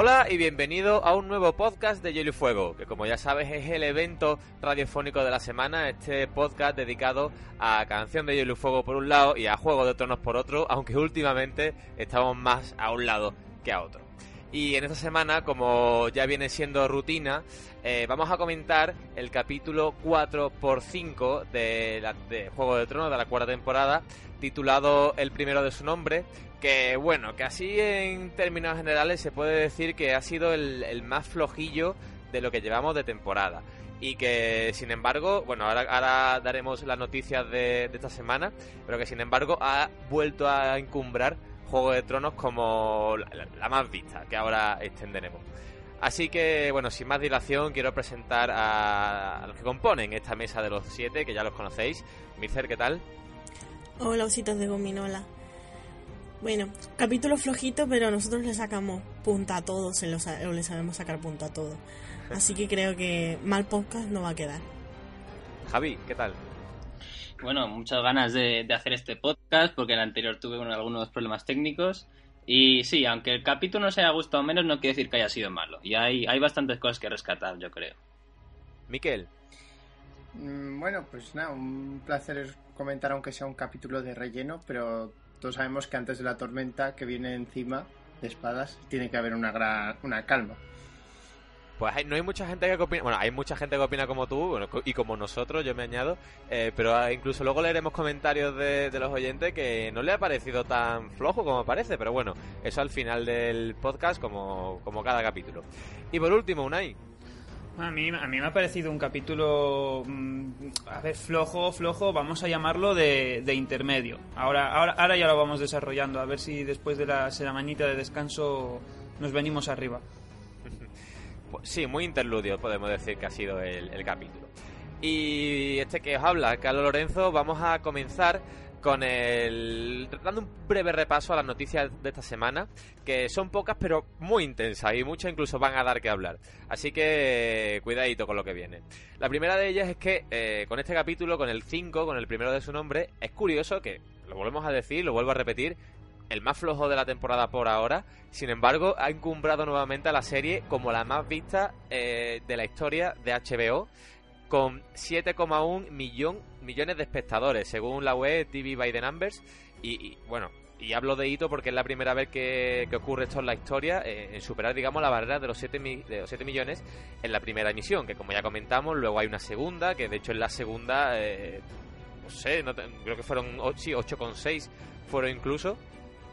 Hola y bienvenido a un nuevo podcast de Hielo y Fuego, que como ya sabes es el evento radiofónico de la semana, este podcast dedicado a Canción de Hielo y Fuego por un lado y a Juego de Tronos por otro, aunque últimamente estamos más a un lado que a otro. Y en esta semana, como ya viene siendo rutina, eh, vamos a comentar el capítulo 4x5 de, la, de Juego de Tronos de la cuarta temporada, titulado El primero de su nombre, que bueno, que así en términos generales se puede decir que ha sido el, más flojillo de lo que llevamos de temporada. Y que sin embargo, bueno, ahora, daremos las noticias de, esta semana, pero que sin embargo ha vuelto a encumbrar Juego de Tronos como la, más vista, que ahora extenderemos. Así que, bueno, sin más dilación, quiero presentar a, los que componen esta mesa de los siete, que ya los conocéis. Mister, ¿qué tal? Hola, ositos de gominola. Bueno, capítulo flojito, pero nosotros le sacamos punta a todo, se lo, le sabemos sacar punta a todo. Así que creo que mal podcast no va a quedar. Javi, ¿qué tal? Bueno, muchas ganas de, hacer este podcast porque el anterior tuve algunos problemas técnicos. Y sí, aunque el capítulo no se haya gustado menos, no quiere decir que haya sido malo. Y hay, hay bastantes cosas que rescatar, yo creo. Miquel. Mm, bueno, pues nada, un placer comentar aunque sea un capítulo de relleno, pero todos sabemos que antes de la tormenta que viene encima de espadas tiene que haber una gran una calma. Pues no hay mucha gente que opina, bueno, hay mucha gente que opina como tú y como nosotros, yo me añado, eh, pero incluso luego leeremos comentarios de, de, los oyentes que no le ha parecido tan flojo como parece, pero bueno, eso al final del podcast como, como cada capítulo. Y por último, Unai, a mí, a mí me ha parecido un capítulo, mm, a ver, flojo, flojo, vamos a llamarlo de, intermedio. Ahora, ahora, ahora ya lo vamos desarrollando, a ver si después de la semanita de descanso nos venimos arriba. Sí, muy interludio podemos decir que ha sido el, el capítulo. Y este que os habla, Carlos Lorenzo, vamos a comenzar con el dando un breve repaso a las noticias de esta semana, que son pocas pero muy intensas y muchas incluso van a dar que hablar. Así que cuidadito con lo que viene. La primera de ellas es que eh, con este capítulo, con el 5, con el primero de su nombre, es curioso que, lo volvemos a decir, lo vuelvo a repetir, el más flojo de la temporada por ahora, sin embargo ha encumbrado nuevamente a la serie como la más vista eh, de la historia de HBO con 7,1 millón, millones de espectadores, según la web TV by the Numbers. Y, bueno, y hablo de hito porque es la primera vez que, ocurre esto en la historia, eh, en superar, digamos, la barrera de los 7, de los 7 millones en la primera emisión, que como ya comentamos, luego hay una segunda, que de hecho en la segunda, eh, no sé, creo que fueron sí, 8,6 fueron incluso.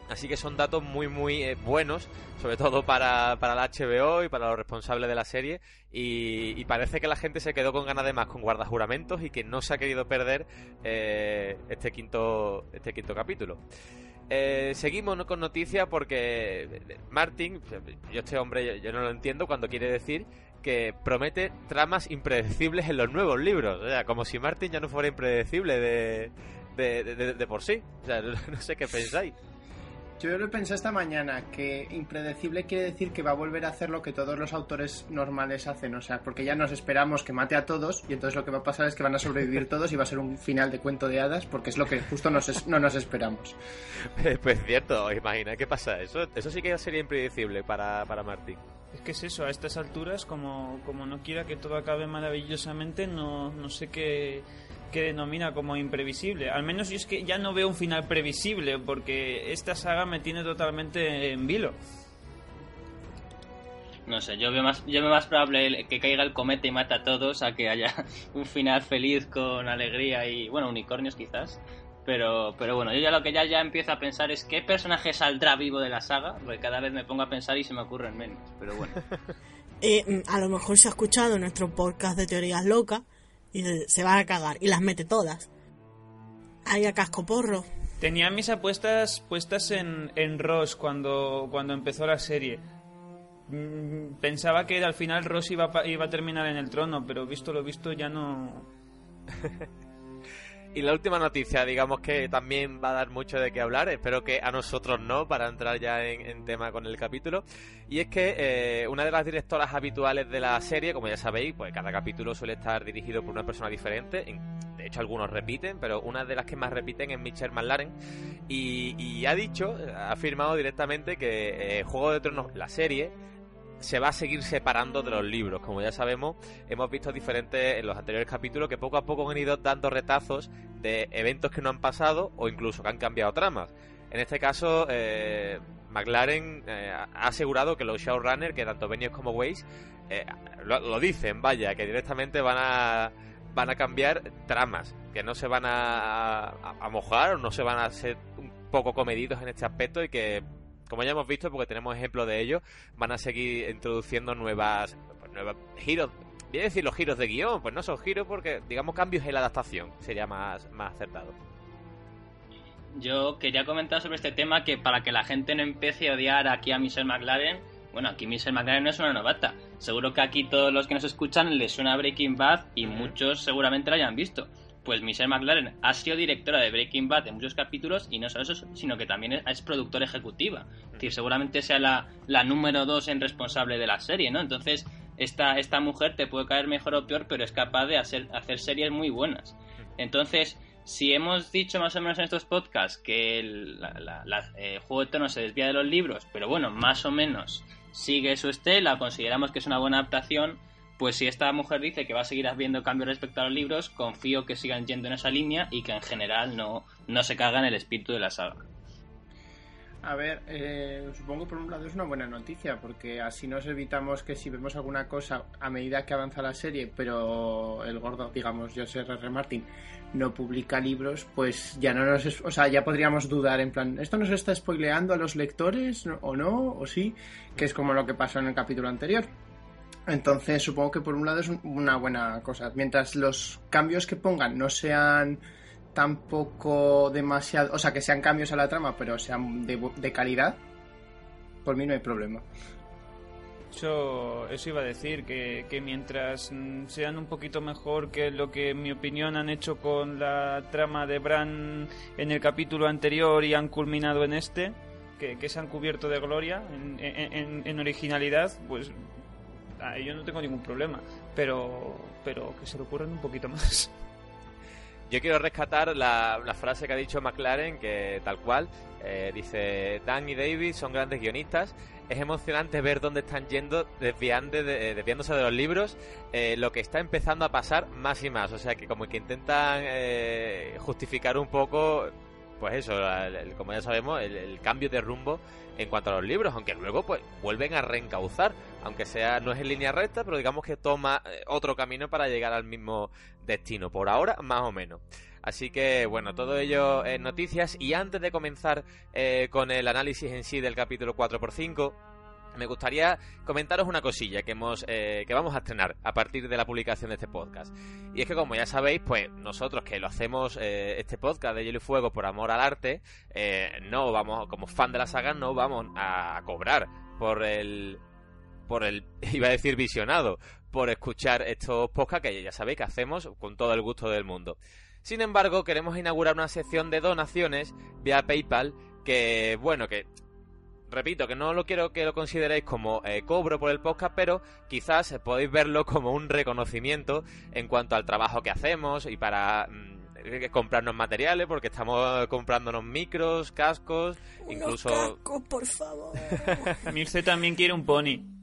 Así que son datos muy, muy eh, buenos, sobre todo para, para la HBO y para los responsables de la serie. Y, parece que la gente se quedó con ganas de más con guardajuramentos y que no se ha querido perder eh, este, quinto, este quinto capítulo. Eh, seguimos con noticias porque Martin, yo este hombre yo, no lo entiendo cuando quiere decir que promete tramas impredecibles en los nuevos libros. O sea, como si Martin ya no fuera impredecible de, de, de por sí. O sea, no sé qué pensáis. Yo lo pensé esta mañana, que impredecible quiere decir que va a volver a hacer lo que todos los autores normales hacen, o sea, porque ya nos esperamos que mate a todos y entonces lo que va a pasar es que van a sobrevivir todos y va a ser un final de cuento de hadas porque es lo que justo nos no nos esperamos. Pues cierto, imagina, ¿qué pasa? Eso, eso sí que sería impredecible para, para Martín. Es que es eso, a estas alturas, como, como no quiera que todo acabe maravillosamente, no, no sé qué que denomina como imprevisible. Al menos yo es que ya no veo un final previsible porque esta saga me tiene totalmente en vilo. No sé, yo veo más, yo veo más probable que caiga el cometa y mate a todos a que haya un final feliz con alegría y, bueno, unicornios quizás. Pero, pero bueno, yo ya lo que ya, ya empiezo a pensar es qué personaje saldrá vivo de la saga, porque cada vez me pongo a pensar y se me ocurren menos, pero bueno. Eh, a lo mejor se ha escuchado nuestro podcast de teorías locas y se va a cagar y las mete todas. Ahí a casco porro. Tenía mis apuestas puestas en, en Ross cuando, cuando empezó la serie. Mm, pensaba que al final Ross iba, iba a terminar en el trono, pero visto lo visto ya no... Y la última noticia, digamos que también va a dar mucho de qué hablar, espero que a nosotros no, para entrar ya en, tema con el capítulo. Y es que eh, una de las directoras habituales de la serie, como ya sabéis, pues cada capítulo suele estar dirigido por una persona diferente. De hecho, algunos repiten, pero una de las que más repiten es Michelle McLaren. Y, ha dicho, ha afirmado directamente que eh, Juego de Tronos, la serie, se va a seguir separando de los libros. Como ya sabemos, hemos visto diferentes en los anteriores capítulos que poco a poco han ido dando retazos de eventos que no han pasado o incluso que han cambiado tramas. En este caso, eh, McLaren eh, ha asegurado que los showrunners, que tanto Benioff como Weiss, eh, lo, dicen, vaya, que directamente van a van a cambiar tramas, que no se van a, a, mojar o no se van a ser un poco comedidos en este aspecto y que, como ya hemos visto, porque tenemos ejemplos de ello, van a seguir introduciendo nuevas, pues, nuevas giros. Voy a decir los giros de guion, pues no son giros porque, digamos, cambios en la adaptación sería más, más acertado. Yo quería comentar sobre este tema que para que la gente no empiece a odiar aquí a Michelle McLaren, bueno, aquí Michelle McLaren no es una novata. Seguro que aquí todos los que nos escuchan les suena Breaking Bad y muchos seguramente la hayan visto. Pues Michelle McLaren ha sido directora de Breaking Bad en muchos capítulos y no solo eso, sino que también es, productora ejecutiva. Es decir, seguramente sea la, la número dos en responsable de la serie, ¿no? Entonces, esta, esta mujer te puede caer mejor o peor, pero es capaz de hacer, hacer series muy buenas. Entonces, si hemos dicho más o menos en estos podcasts que el, eh, Juego de Tronos se desvía de los libros, pero bueno, más o menos sigue su estela, consideramos que es una buena adaptación, pues si esta mujer dice que va a seguir habiendo cambios respecto a los libros, confío que sigan yendo en esa línea y que en general no, no se cagan el espíritu de la saga. A ver, eh, supongo por un lado es una buena noticia, porque así nos evitamos que si vemos alguna cosa a medida que avanza la serie, pero el gordo, digamos, José R. Martin, no publica libros, pues ya no nos, o sea, ya podríamos dudar en plan, ¿esto nos está spoileando a los lectores o no? ¿O sí? Que es como lo que pasó en el capítulo anterior. Entonces supongo que por un lado es una buena cosa. Mientras los cambios que pongan no sean tampoco demasiado, o sea, que sean cambios a la trama, pero sean de, calidad, por mí no hay problema. Eso, eso iba a decir, que, que, mientras sean un poquito mejor que lo que en mi opinión han hecho con la trama de Bran en el capítulo anterior y han culminado en este, que, que se han cubierto de gloria en, en, en originalidad, pues yo no tengo ningún problema, pero, pero que se lo ocurran un poquito más. Yo quiero rescatar la, frase que ha dicho McLaren, que tal cual, eh, dice, Dan y David son grandes guionistas, es emocionante ver dónde están yendo, desviando de, desviándose de los libros, eh, lo que está empezando a pasar más y más, o sea que como que intentan eh, justificar un poco pues eso, como ya sabemos, el, cambio de rumbo en cuanto a los libros, aunque luego pues vuelven a reencauzar, aunque sea no es en línea recta, pero digamos que toma eh, otro camino para llegar al mismo destino, por ahora más o menos. Así que bueno, todo ello en noticias y antes de comenzar eh, con el análisis en sí del capítulo 4x5, me gustaría comentaros una cosilla que hemos eh, que vamos a estrenar a partir de la publicación de este podcast. Y es que como ya sabéis, pues nosotros que lo hacemos este podcast de Hielo y Fuego por amor al arte, no vamos como fan de la saga no vamos a cobrar por el por el iba a decir visionado, por escuchar estos podcasts que ya sabéis que hacemos con todo el gusto del mundo. Sin embargo, queremos inaugurar una sección de donaciones vía PayPal que bueno, que repito, que no lo quiero que lo consideréis como eh, cobro por el podcast, pero quizás podéis verlo como un reconocimiento en cuanto al trabajo que hacemos y para mm, comprarnos materiales, porque estamos comprándonos micros, cascos, incluso... cascos, por favor. Mirce también quiere un pony.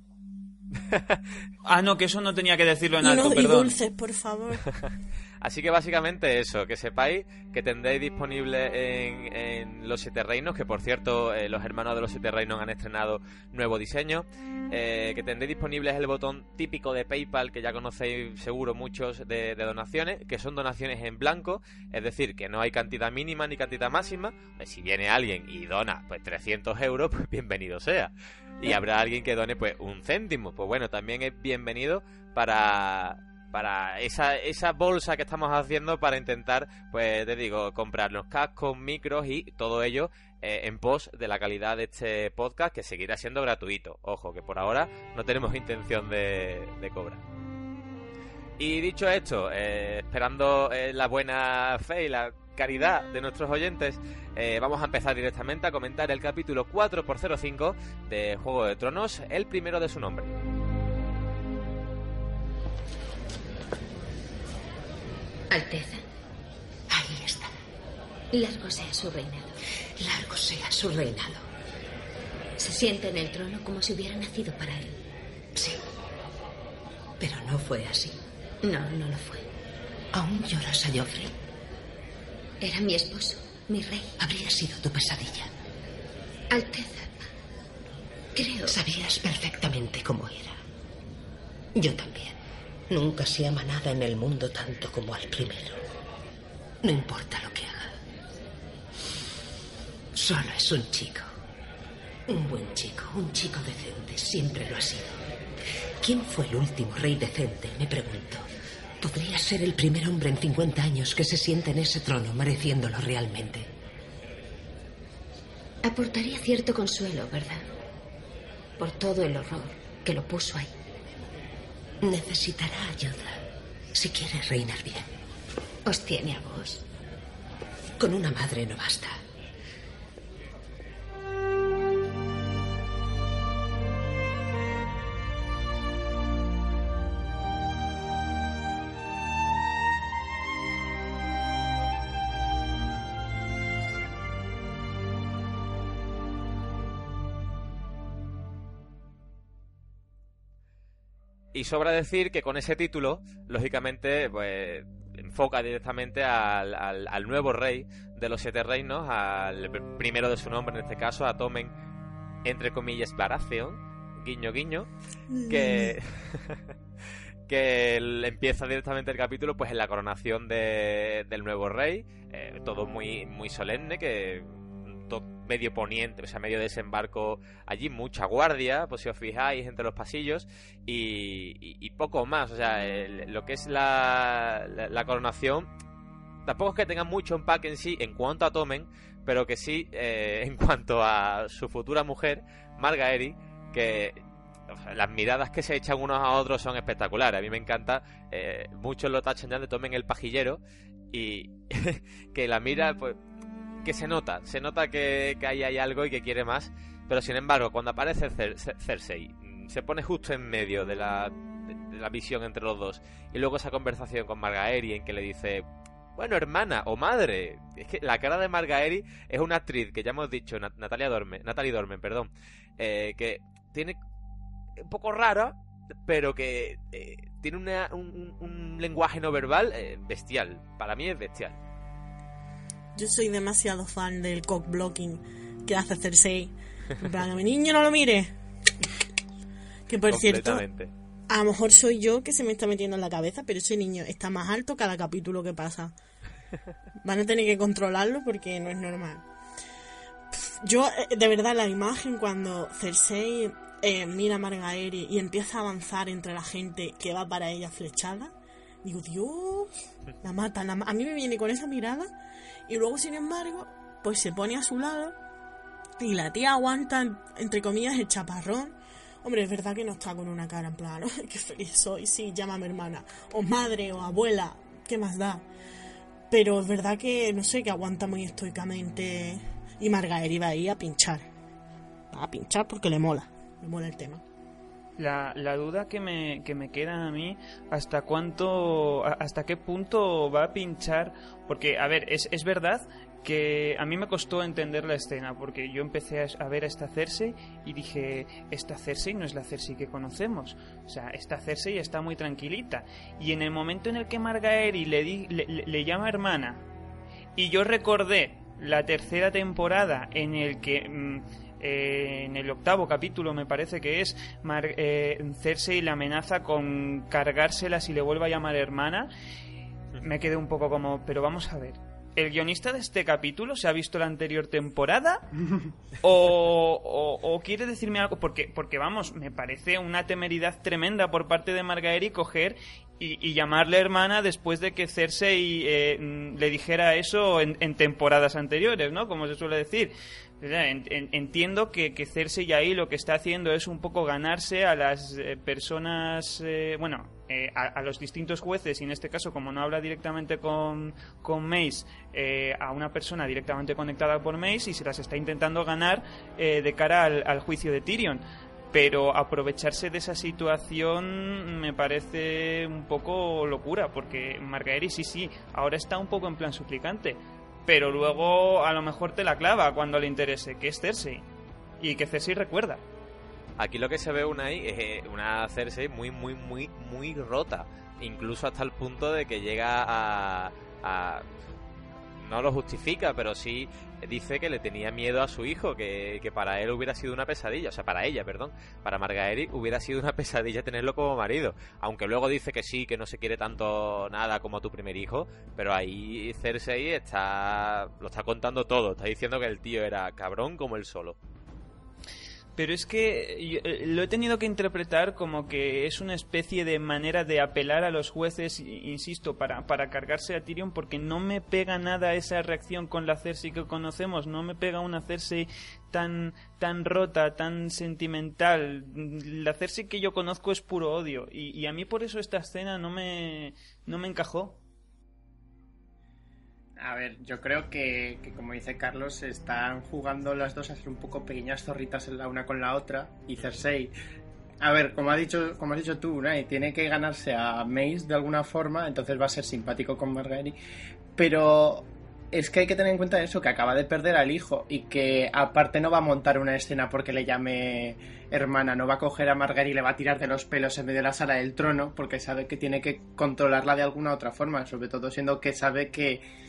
ah, no, que eso no tenía que decirlo en y alto, perdón. Y dulces, por favor. Así que básicamente eso, que sepáis que tendréis disponible en, Los Siete Reinos, que por cierto eh, los hermanos de Los Siete Reinos han estrenado nuevo diseño, eh, que tendréis disponible el botón típico de PayPal, que ya conocéis seguro muchos de, donaciones, que son donaciones en blanco, es decir, que no hay cantidad mínima ni cantidad máxima, pues si viene alguien y dona pues 300 euros, pues bienvenido sea. Y habrá alguien que done pues un céntimo, pues bueno, también es bienvenido para para esa, esa bolsa que estamos haciendo para intentar, pues te digo, comprarnos cascos, micros y todo ello eh, en pos de la calidad de este podcast que seguirá siendo gratuito. Ojo, que por ahora no tenemos intención de, cobrar. Y dicho esto, eh, esperando eh, la buena fe y la caridad de nuestros oyentes, vamos a empezar directamente a comentar el capítulo 4x05 de Juego de Tronos, el primero de su nombre. Alteza. Ahí está. Largo sea su reinado. Largo sea su reinado. Se siente en el trono como si hubiera nacido para él. Sí. Pero no fue así. No, no lo fue. ¿Aún lloras a Joffrey? Era mi esposo, mi rey. Habría sido tu pesadilla. Alteza. Creo. Sabías perfectamente cómo era. Yo también. Nunca se ama nada en el mundo tanto como al primero. No importa lo que haga. Solo es un chico. Un buen chico, un chico decente. Siempre lo ha sido. ¿Quién fue el último rey decente? Me pregunto. Podría ser el primer hombre en 50 años que se siente en ese trono mereciéndolo realmente. Aportaría cierto consuelo, ¿verdad? Por todo el horror que lo puso ahí. Necesitará ayuda si quiere reinar bien. Os tiene a vos. Con una madre no basta. Y sobra decir que con ese título, lógicamente, pues enfoca directamente al, al- nuevo rey de los siete reinos, al pr- primero de su nombre en este caso, a Tomen, entre comillas, Baratheon, guiño guiño, que, que empieza directamente el capítulo pues en la coronación de- del nuevo rey, eh, todo muy, muy solemne, que medio poniente, o sea, medio desembarco allí, mucha guardia, pues si os fijáis entre los pasillos, y, poco más, o sea, lo que es la, coronación, tampoco es que tenga mucho empaque en sí en cuanto a Tomen, pero que sí eh, en cuanto a su futura mujer, Margaery, que o sea, las miradas que se echan unos a otros son espectaculares. A mí me encanta, eh, muchos lo tachan ya de Tomen el pajillero, y que la mira, pues, que se nota, se nota que, que ahí hay algo y que quiere más, pero sin embargo, cuando aparece Cer- Cer- Cersei, mm, se pone justo en medio de la, de- la visión entre los dos, y luego esa conversación con Margaery en que le dice, bueno, hermana o madre, es que la cara de Margaery es una actriz que ya hemos dicho, Nat- Natalia Dorme, Natalie Dorme, perdón, eh, que tiene un poco rara, pero que eh, tiene una- un, un- un lenguaje no verbal eh, bestial, para mí es bestial. Yo soy demasiado fan del cock blocking que hace Cersei. En plan, mi niño no lo mire. Que por cierto, a lo mejor soy yo que se me está metiendo en la cabeza, pero ese niño está más alto cada capítulo que pasa. Van a tener que controlarlo porque no es normal. Yo, eh, de verdad, la imagen cuando Cersei eh, mira a Margaery y empieza a avanzar entre la gente que va para ella flechada, digo, Dios, la mata, la ma- a mí me viene con esa mirada y luego, sin embargo, pues se pone a su lado y la tía aguanta, entre comillas, el chaparrón. Hombre, es verdad que no está con una cara en plan, "Ay, qué feliz soy, sí, llámame hermana, o madre, o abuela, ¿qué más da? Pero es verdad que, no sé, que aguanta muy estoicamente. Y Margaery va ahí a pinchar. Va a pinchar porque le mola, le mola el tema. La, la duda que me, que me queda a mí, hasta cuánto, hasta qué punto va a pinchar, porque, a ver, es, es verdad que a mí me costó entender la escena, porque yo empecé a, ver a esta Cersei y dije, esta Cersei no es la Cersei que conocemos, o sea, esta Cersei está muy tranquilita, y en el momento en el que Margaery le, di- le llama hermana, y yo recordé la tercera temporada en el que mm, eh, en el octavo capítulo me parece que es Mar- eh, Cersei le amenaza con cargársela si le vuelve a llamar hermana me quedé un poco como pero vamos a ver ¿El guionista de este capítulo se ha visto la anterior temporada? ¿O, o- o quiere decirme algo? Porque, porque, vamos, me parece una temeridad tremenda por parte de Margaery coger y, y llamarle hermana después de que Cersei eh, le dijera eso en, en temporadas anteriores, ¿no? Como se suele decir. Entiendo que, que Cersei ahí lo que está haciendo es un poco ganarse a las eh, personas, eh, bueno, eh, a, a los distintos jueces, y en este caso, como no habla directamente con, con Mace, eh, a una persona directamente conectada por Mace y se las está intentando ganar eh, de cara al, al juicio de Tyrion. Pero aprovecharse de esa situación me parece un poco locura, porque Margaery sí, sí, ahora está un poco en plan suplicante, pero luego a lo mejor te la clava cuando le interese, que es Cersei, y que Cersei recuerda. aquí lo que se ve una es eh, una Cersei muy, muy, muy, muy rota. Incluso hasta el punto de que llega a, a no lo justifica, pero sí dice que le tenía miedo a su hijo, que, que, para él hubiera sido una pesadilla, o sea, para ella, perdón, para Margaery hubiera sido una pesadilla tenerlo como marido, aunque luego dice que sí, que no se quiere tanto nada como a tu primer hijo, pero ahí Cersei está, lo está contando todo, está diciendo que el tío era cabrón como él solo. Pero es que eh, lo he tenido que interpretar como que es una especie de manera de apelar a los jueces, insisto, para, para cargarse a Tyrion, porque no me pega nada esa reacción con la Cersei que conocemos, no me pega una Cersei tan, tan rota, tan sentimental. La Cersei que yo conozco es puro odio, y, y a mí por eso esta escena no me, no me encajó. A ver, yo creo que, como dice Carlos, están jugando las dos a ser un poco pequeñas zorritas la una con la otra. Y Cersei, a ver, como, ha dicho, como has dicho tú, tiene que ganarse a Mace de alguna forma, entonces va a ser simpático con Margaery. Pero es que hay que tener en cuenta eso, que acaba de perder al hijo y que aparte no va a montar una escena porque le llame hermana, no va a coger a Margaery y le va a tirar de los pelos en medio de la sala del trono porque sabe que tiene que controlarla de alguna otra forma, sobre todo siendo que sabe que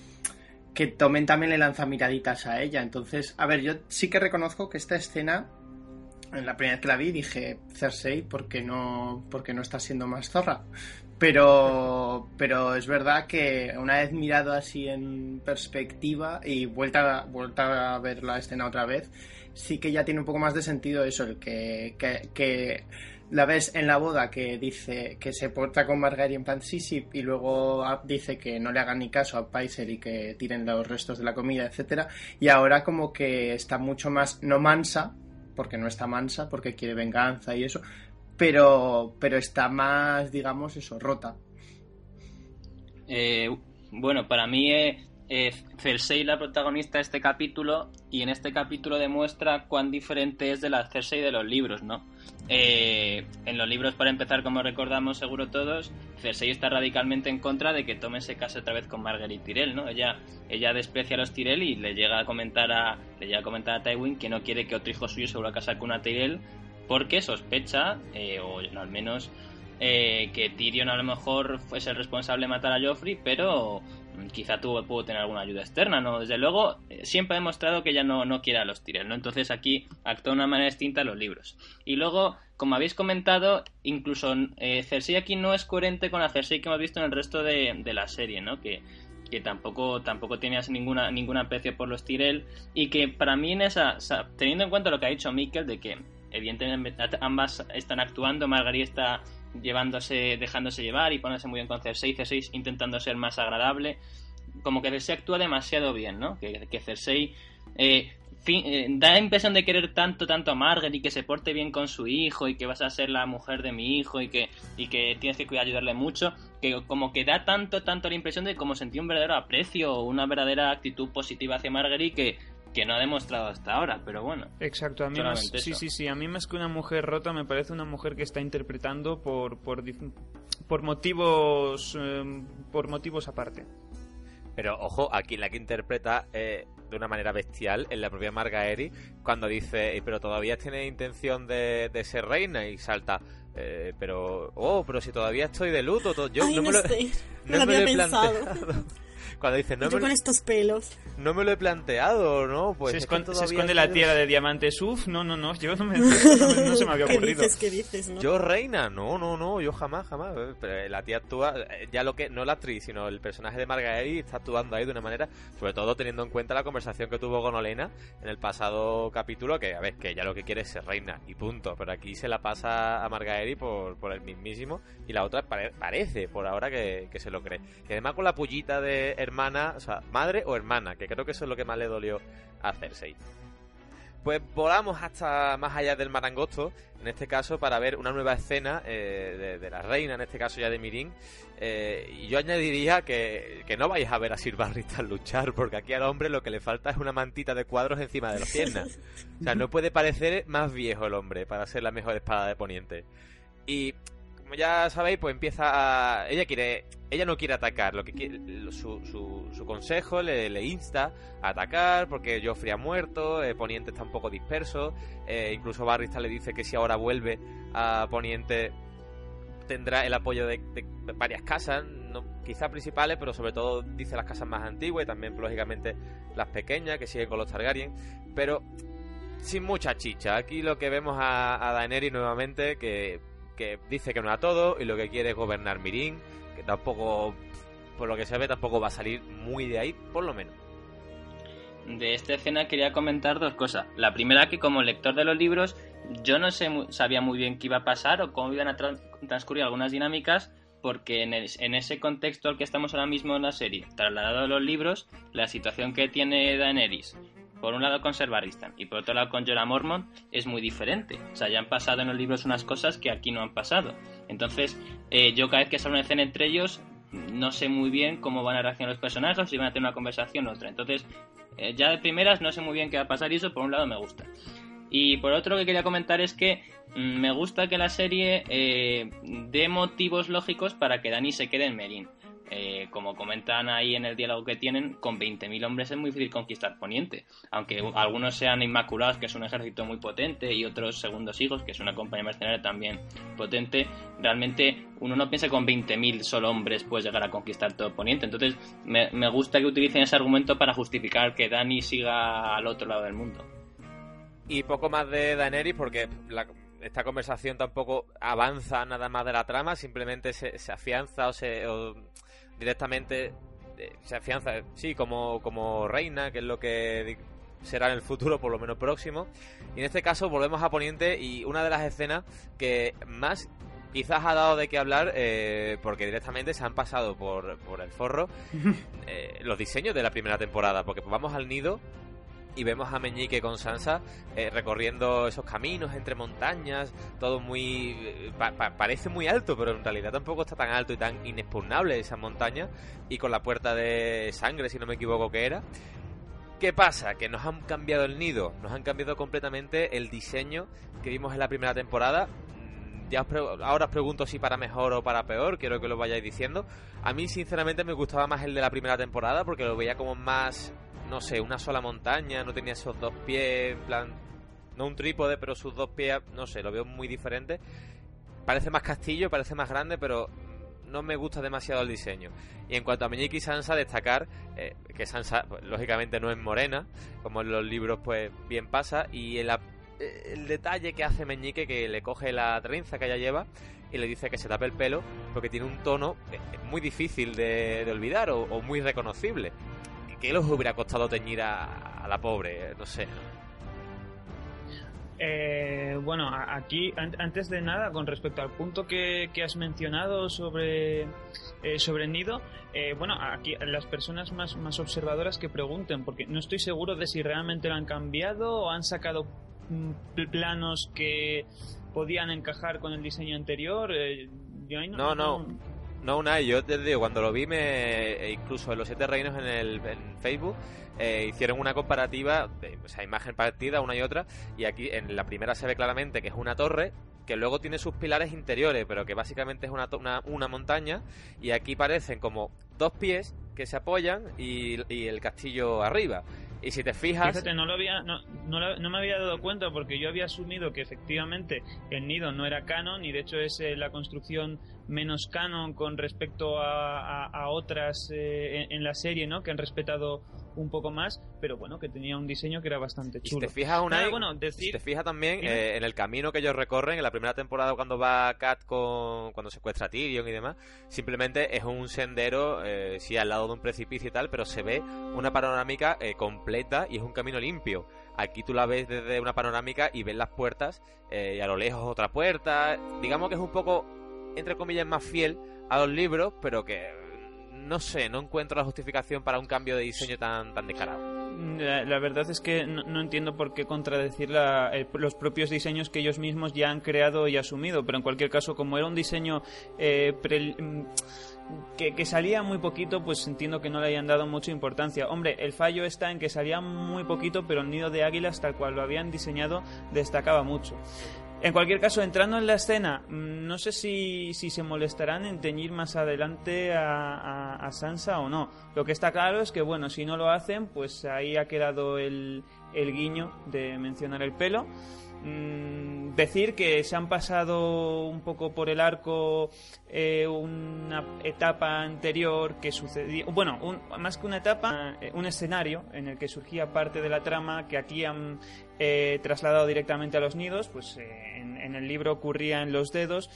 que Tomen también le lanza miraditas a ella. Entonces, a ver, yo sí que reconozco que esta escena, en la primera vez que la vi, dije, Cersei, ¿por qué no, porque no está siendo más zorra? Pero, pero es verdad que una vez mirado así en perspectiva y vuelta, vuelta a ver la escena otra vez, sí que ya tiene un poco más de sentido eso, el que, que, que la ves en la boda que dice que se porta con Margaery en plan y luego dice que no le hagan ni caso a Paiser y que tiren los restos de la comida, etcétera, y ahora como que está mucho más no mansa, porque no está mansa, porque quiere venganza y eso, pero pero está más, digamos, eso, rota. Eh, bueno, para mí eh, eh, Cersei la protagonista de este capítulo y en este capítulo demuestra cuán diferente es de la Cersei de los libros, ¿no? Eh, en los libros, para empezar, como recordamos seguro todos, Cersei está radicalmente en contra de que Tome se case otra vez con Margaery Tyrell, ¿no? Ella, ella desprecia a los Tyrell y le llega a comentar a, le llega a comentar a Tywin que no quiere que otro hijo suyo se vuelva a casar con una Tyrell porque sospecha, eh, o al menos eh, que Tyrion a lo mejor fuese el responsable de matar a Joffrey, pero quizá tuvo, pudo tener alguna ayuda externa, ¿no? Desde luego, eh, siempre ha demostrado que ella no, no quiere a los Tyrell, ¿no? Entonces aquí actúa de una manera distinta en los libros. Y luego, como habéis comentado, incluso eh, Cersei aquí no es coherente con la Cersei que hemos visto en el resto de, la serie, ¿no? Que, que tampoco, tampoco tenía ninguna, ningún aprecio por los Tyrell y que para mí en esa, teniendo en cuenta lo que ha dicho Mikkel de que evidentemente ambas están actuando, Margaery está llevándose, dejándose llevar y ponerse muy bien con Cersei, Cersei intentando ser más agradable, como que Cersei actúa demasiado bien, ¿no? Que, que Cersei eh, eh, da la impresión de querer tanto, tanto a Margaret y que se porte bien con su hijo y que vas a ser la mujer de mi hijo y que, y que tienes que cuidar ayudarle mucho, que como que da tanto, tanto la impresión de como sentir un verdadero aprecio o una verdadera actitud positiva hacia Margaret que que no ha demostrado hasta ahora, pero bueno. Exacto, a mí más, sí, sí, sí, a mí más que una mujer rota me parece una mujer que está interpretando por por, por motivos em, por motivos aparte. Pero ojo, aquí la que interpreta eh, de una manera bestial es la propia Margaery cuando dice, pero todavía tiene intención de, de ser reina y salta. Eh, pero, oh, pero si todavía estoy de luto, yo no, me lo, no, lo había pensado. Cuando dice, no Yo me con estos pelos. No me lo he planteado, ¿no? Pues se esconde, la tierra de diamantes. Uf, no, no, no. Yo no, me, no, se me había ocurrido. ¿Qué dices, qué dices, no? Yo reina, no, no, no. Yo jamás, jamás. Pero la tía actúa, eh, ya lo que, no la actriz, sino el personaje de Margaery está actuando ahí de una manera, sobre todo teniendo en cuenta la conversación que tuvo con Olena en el pasado capítulo, que a ver, que ya lo que quiere es ser reina y punto. Pero aquí se la pasa a Margaery por, por el mismísimo y la otra parece por ahora que, que se lo cree. Y además con la pullita de hermana, o sea, madre o hermana, que creo que eso es lo que más le dolió a Cersei. Pues volamos hasta más allá del Marangosto, en este caso para ver una nueva escena eh, de, la reina, en este caso ya de Mirin. Eh, y yo añadiría que, que, no vais a ver a Sir Barristan luchar, porque aquí al hombre lo que le falta es una mantita de cuadros encima de las piernas. O sea, no puede parecer más viejo el hombre para ser la mejor espada de Poniente. Y ya sabéis, pues empieza a... Ella quiere... Ella no quiere atacar, lo que quiere, su, su, consejo le, insta a atacar porque Joffrey ha muerto, eh, Poniente está un poco disperso, eh, incluso Barristan le dice que si ahora vuelve a Poniente tendrá el apoyo de, varias casas, no, quizás principales, pero sobre todo dice las casas más antiguas y también lógicamente las pequeñas que siguen con los Targaryen, pero sin mucha chicha. Aquí lo que vemos a, a Daenerys nuevamente que, que, dice que no a todo y lo que quiere es gobernar Mirin, que tampoco, por lo que se ve, tampoco va a salir muy de ahí, por lo menos. De esta escena quería comentar dos cosas. La primera que como lector de los libros yo no sé, sabía muy bien qué iba a pasar o cómo iban a tra transcurrir algunas dinámicas porque en, en, ese contexto al que estamos ahora mismo en la serie, trasladado a los libros, la situación que tiene Daenerys, por un lado con Ser Barristan y por otro lado con Jorah Mormont, es muy diferente. O sea, ya han pasado en los libros unas cosas que aquí no han pasado. Entonces, eh, yo cada vez que sale una escena entre ellos, no sé muy bien cómo van a reaccionar los personajes, si van a tener una conversación u otra. Entonces, eh, ya de primeras no sé muy bien qué va a pasar y eso por un lado me gusta. Y por otro que quería comentar es que mmm, me gusta que la serie eh, dé motivos lógicos para que Dani se quede en Merín. Eh, como comentan ahí en el diálogo que tienen, con 20.000 hombres es muy difícil conquistar Poniente. Aunque algunos sean Inmaculados, que es un ejército muy potente, y otros Segundos Hijos, que es una compañía mercenaria también potente, realmente uno no piensa que con 20.000 solo hombres puedes llegar a conquistar todo Poniente. Entonces me, me gusta que utilicen ese argumento para justificar que Dani siga al otro lado del mundo. Y poco más de Daenerys porque la, esta conversación tampoco avanza nada más de la trama, simplemente se, se afianza o se o directamente eh, se afianza, sí, como, como reina, que es lo que será en el futuro, por lo menos próximo. Y en este caso volvemos a Poniente y una de las escenas que más quizás ha dado de qué hablar eh, porque directamente se han pasado por, por el forro eh, los diseños de la primera temporada, porque vamos al nido y vemos a Meñique con Sansa eh, recorriendo esos caminos entre montañas, todo muy... eh, Pa pa parece muy alto, pero en realidad tampoco está tan alto y tan inexpugnable esa montaña, y con la puerta de sangre, si no me equivoco que era. ¿Qué pasa? Que nos han cambiado el nido, nos han cambiado completamente el diseño que vimos en la primera temporada. Mm, Ya os ahora os pregunto si para mejor o para peor, quiero que lo vayáis diciendo. A mí sinceramente me gustaba más el de la primera temporada porque lo veía como más no sé, una sola montaña, no tenía esos dos pies, en plan, no un trípode, pero sus dos pies, no sé, lo veo muy diferente. Parece más castillo, parece más grande, pero no me gusta demasiado el diseño. Y en cuanto a Meñique y Sansa, destacar eh, que Sansa, pues, lógicamente, no es morena, como en los libros, pues bien pasa, y el, el detalle que hace Meñique, que le coge la trenza que ella lleva y le dice que se tape el pelo, porque tiene un tono eh, muy difícil de, olvidar o muy reconocible. ¿Qué les hubiera costado teñir a, a la pobre? No sé. Eh, bueno, aquí, an antes de nada, con respecto al punto que, que has mencionado sobre, eh, sobre el nido, eh, bueno, aquí las personas más, más observadoras que pregunten, porque no estoy seguro de si realmente lo han cambiado o han sacado mm, planos que podían encajar con el diseño anterior. Eh, no, no, no. No, una, yo te digo, cuando lo vi, me, incluso en los siete reinos en, el, Facebook, eh, hicieron una comparativa, de, o sea, imagen partida una y otra, y aquí en la primera se ve claramente que es una torre, que luego tiene sus pilares interiores, pero que básicamente es una, una, una montaña, y aquí parecen como dos pies que se apoyan y, el castillo arriba. Y si te fijas... No, lo no, no, no, me había dado cuenta porque yo había asumido que efectivamente el nido no era canon y de hecho es eh, la construcción menos canon con respecto a, a, a otras eh, en, en, la serie, ¿no? Que han respetado un poco más, pero bueno, que tenía un diseño que era bastante chulo. Si te fijas, una Nada, bueno, decir... si te fijas también eh, en el camino que ellos recorren en la primera temporada cuando va Kat con cuando secuestra a Tyrion y demás, simplemente es un sendero, eh, sí, al lado de un precipicio y tal, pero se ve una panorámica eh, completa y es un camino limpio. Aquí tú la ves desde una panorámica y ves las puertas eh, y a lo lejos otra puerta. Digamos que es un poco, entre comillas, más fiel a los libros, pero que no sé, no encuentro la justificación para un cambio de diseño tan, tan descarado. La, la verdad es que no, entiendo por qué contradecir los propios diseños que ellos mismos ya han creado y asumido, pero en cualquier caso, como era un diseño eh, pre, que, que, salía muy poquito, pues entiendo que no le hayan dado mucha importancia. Hombre, el fallo está en que salía muy poquito, pero el nido de águilas, tal cual lo habían diseñado, destacaba mucho. En cualquier caso, entrando en la escena, mm, no sé si, se molestarán en teñir más adelante a, Sansa o no. Lo que está claro es que, bueno, si no lo hacen, pues ahí ha quedado el guiño de mencionar el pelo. Mm, decir que se han pasado un poco por el arco eh, una etapa anterior que sucedía bueno un- más que una etapa eh, un escenario en el que surgía parte de la trama que aquí han eh, trasladado directamente a los nidos pues eh, en, en el libro ocurría en los dedos.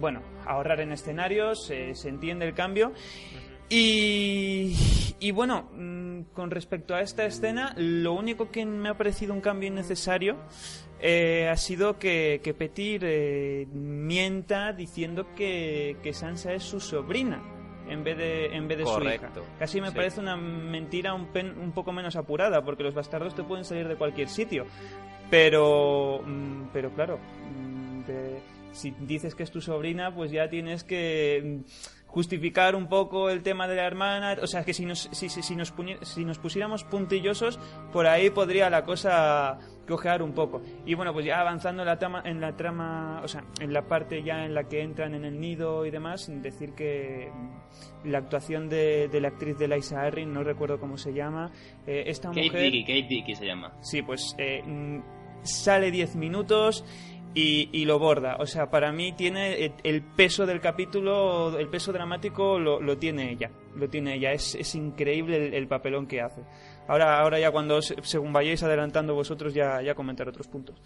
Bueno ahorrar en escenarios se entiende el cambio. Y, y bueno, mm, con respecto a esta escena, lo único que me ha parecido un cambio innecesario eh, ha sido que, que Petir eh, mienta diciendo que, que Sansa es su sobrina en vez de, en vez de su hija. Casi me sí. parece una mentira un, pen- un poco menos apurada, porque los bastardos te pueden salir de cualquier sitio. Pero, mm, pero claro, mm, de- si dices que es tu sobrina, pues ya tienes que justificar un poco el tema de la hermana. O sea, que si nos, si, si- si nos, si nos pusiéramos puntillosos, por ahí podría la cosa cojear un poco. Y bueno, pues ya avanzando en la, trama, en la trama, o sea, en la parte ya en la que entran en el nido y demás, decir que la actuación de, de la actriz de Liza Arryn, no recuerdo cómo se llama, eh, esta Kate mujer... Dickey, Kate Dickey se llama. Sí, pues eh, mm, sale 10 minutos y, y lo borda. O sea, para mí tiene el, el peso del capítulo, el peso dramático lo, lo tiene ella. Lo tiene ella. Es, es increíble el, el papelón que hace. Ahora, ahora ya cuando se- según vayáis adelantando vosotros ya, ya comentar otros puntos.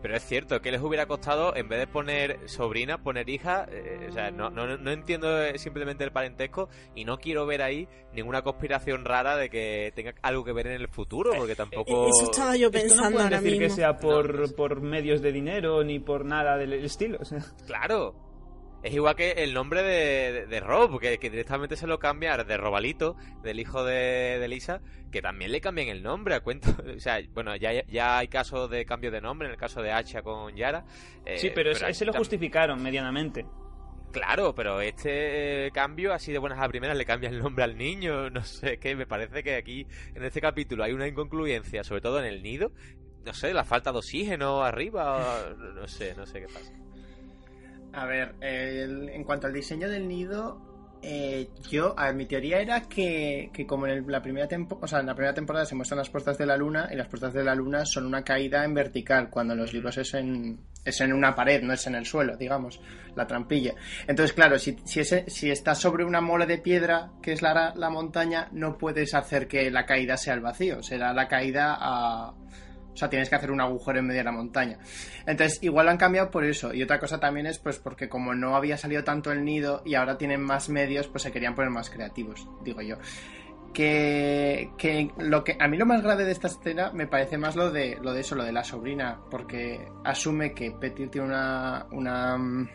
Pero es cierto, que les hubiera costado, en vez de poner sobrina, poner hija? Eh, o sea, no, no, no entiendo eh, simplemente el parentesco y no quiero ver ahí ninguna conspiración rara de que tenga algo que ver en el futuro, porque tampoco... Eh, Eso estaba yo Esto no pensando pueden ahora decir mismo. que sea por, por medios de dinero ni por nada del estilo. o sea. Claro. Es igual que el nombre de, de, de Rob, que, que directamente se lo cambia de Robalito, del hijo de, de Lisa, que también le cambian el nombre a cuento. O sea, bueno, ya, ya hay casos de cambio de nombre, en el caso de Hacha con Yara. eh, sí, pero, ese- aquí ese lo justificaron medianamente. Claro, pero este cambio, así de buenas a primeras, le cambia el nombre al niño. No sé, que me parece que aquí, en este capítulo, hay una inconcluencia, sobre todo en el nido. No sé, la falta de oxígeno arriba, no sé, no sé qué pasa. A ver, en cuanto al diseño del nido, eh, yo, a ver, mi teoría era que, que como en la primera temporada, o sea, en la primera temporada se muestran las puertas de la luna y las puertas de la luna son una caída en vertical, cuando en los libros es en, es en una pared, no es en el suelo, digamos, la trampilla. Entonces, claro, si, si, si estás sobre una mole de piedra, que es la, la montaña, no puedes hacer que la caída sea al vacío, será la caída a... O sea, tienes que hacer un agujero en medio de la montaña. Entonces, igual lo han cambiado por eso. Y otra cosa también es pues porque como no había salido tanto el nido y ahora tienen más medios, pues se querían poner más creativos, digo yo. Que, que lo que a mí lo más grave de esta escena me parece más lo de lo de eso, lo de la sobrina, porque asume que Petir tiene una, una mm,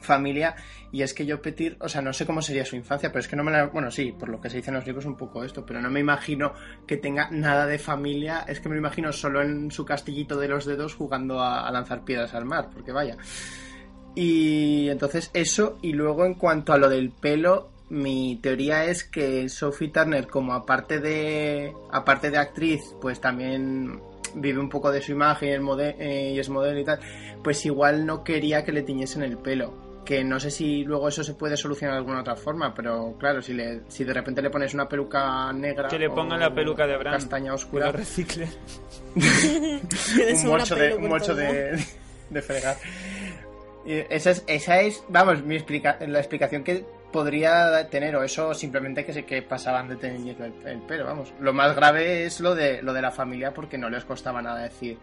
familia y es que yo Petir, o sea, no sé cómo sería su infancia, pero es que no me la, bueno, sí, por lo que se dice en los libros un poco esto, pero no me imagino que tenga nada de familia, es que me lo imagino solo en su castillito de los dedos jugando a, lanzar piedras al mar, porque vaya. Y entonces eso, y luego en cuanto a lo del pelo, mi teoría es que Sophie Turner, como aparte de aparte de actriz, pues también vive un poco de su imagen eh, y es modelo y tal, pues igual no quería que le tiñesen el pelo. Que no sé si luego eso se puede solucionar de alguna otra forma, pero claro, si, le, si de repente le pones una peluca negra. Que le o pongan la peluca de Bran. Castaña Que lo oscura. recicle. Tienes un mocho, de, un mocho de, de fregar. Y esa es, esa es vamos, mi explica, la explicación que podría tener, o eso simplemente que, se, que pasaban de teñirle el, el pelo, vamos. Lo más grave es lo de, lo de la familia, porque no les costaba nada decir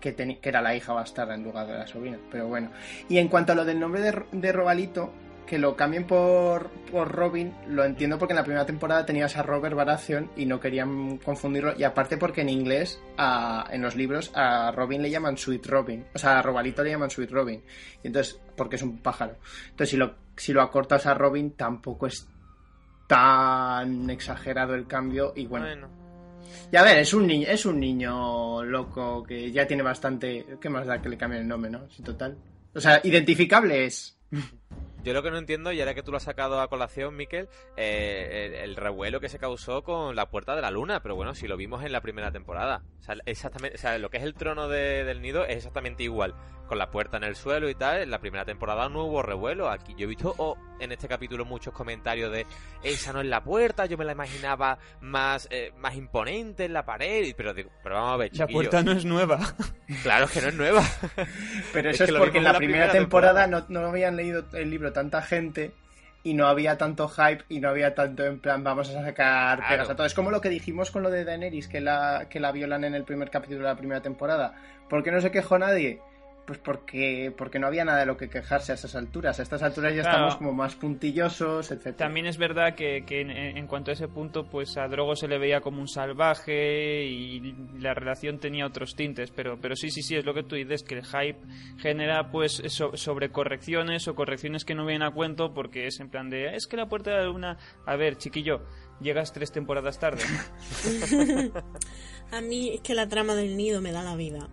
que, teni- que era la hija bastarda en lugar de la sobrina, pero bueno. Y en cuanto a lo del nombre de, de Robalito, que lo cambien por, por Robin, lo entiendo porque en la primera temporada tenías a Robert Baratheon y no querían confundirlo. Y aparte porque en inglés, en los libros, a Robin le llaman Sweet Robin. O sea, a Robalito le llaman Sweet Robin. Y entonces, porque es un pájaro. Entonces, si lo, si lo acortas a Robin, tampoco es tan exagerado el cambio. Y Bueno. Y a ver, es un niño, es un niño loco que ya tiene bastante. ¿Qué más da que le cambien el nombre, no? Sí, total. O sea, identificable es. yo lo que no entiendo, y ahora que tú lo has sacado a colación, Miquel, eh, el, el revuelo que se causó con la Puerta de la Luna, pero bueno, si lo vimos en la primera temporada. O sea, exactamente, o sea, lo que es el trono de- del nido es exactamente igual, con la puerta en el suelo y tal. En la primera temporada no hubo revuelo. Aquí yo he visto oh, en este capítulo muchos comentarios de esa no es la puerta, yo me la imaginaba más, eh, más imponente en la pared. Pero, digo, pero vamos a ver, La chiquillo, puerta no es nueva. Claro que no es nueva. Pero Es eso es, que porque en la, primera, temporada, No, no habían leído el libro tanta gente y no había tanto hype y no había tanto en plan vamos a sacar Claro. pegas a todo. Es como lo que dijimos con lo de Daenerys, que la, que la violan en el primer capítulo de la primera temporada. ¿Por qué no se quejó nadie? Pues porque, porque no había nada de lo que quejarse a esas alturas. A estas alturas ya Claro. estamos como más puntillosos, etc. También es verdad que, que en, en cuanto a ese punto, pues a Drogo se le veía como un salvaje y la relación tenía otros tintes, pero, pero sí, sí, sí, es lo que tú dices, que el hype genera pues so- sobre correcciones o correcciones que no vienen a cuento porque es en plan de, es que la puerta de la luna, a ver, chiquillo, llegas tres temporadas tarde. A mí es que la trama del nido me da la vida.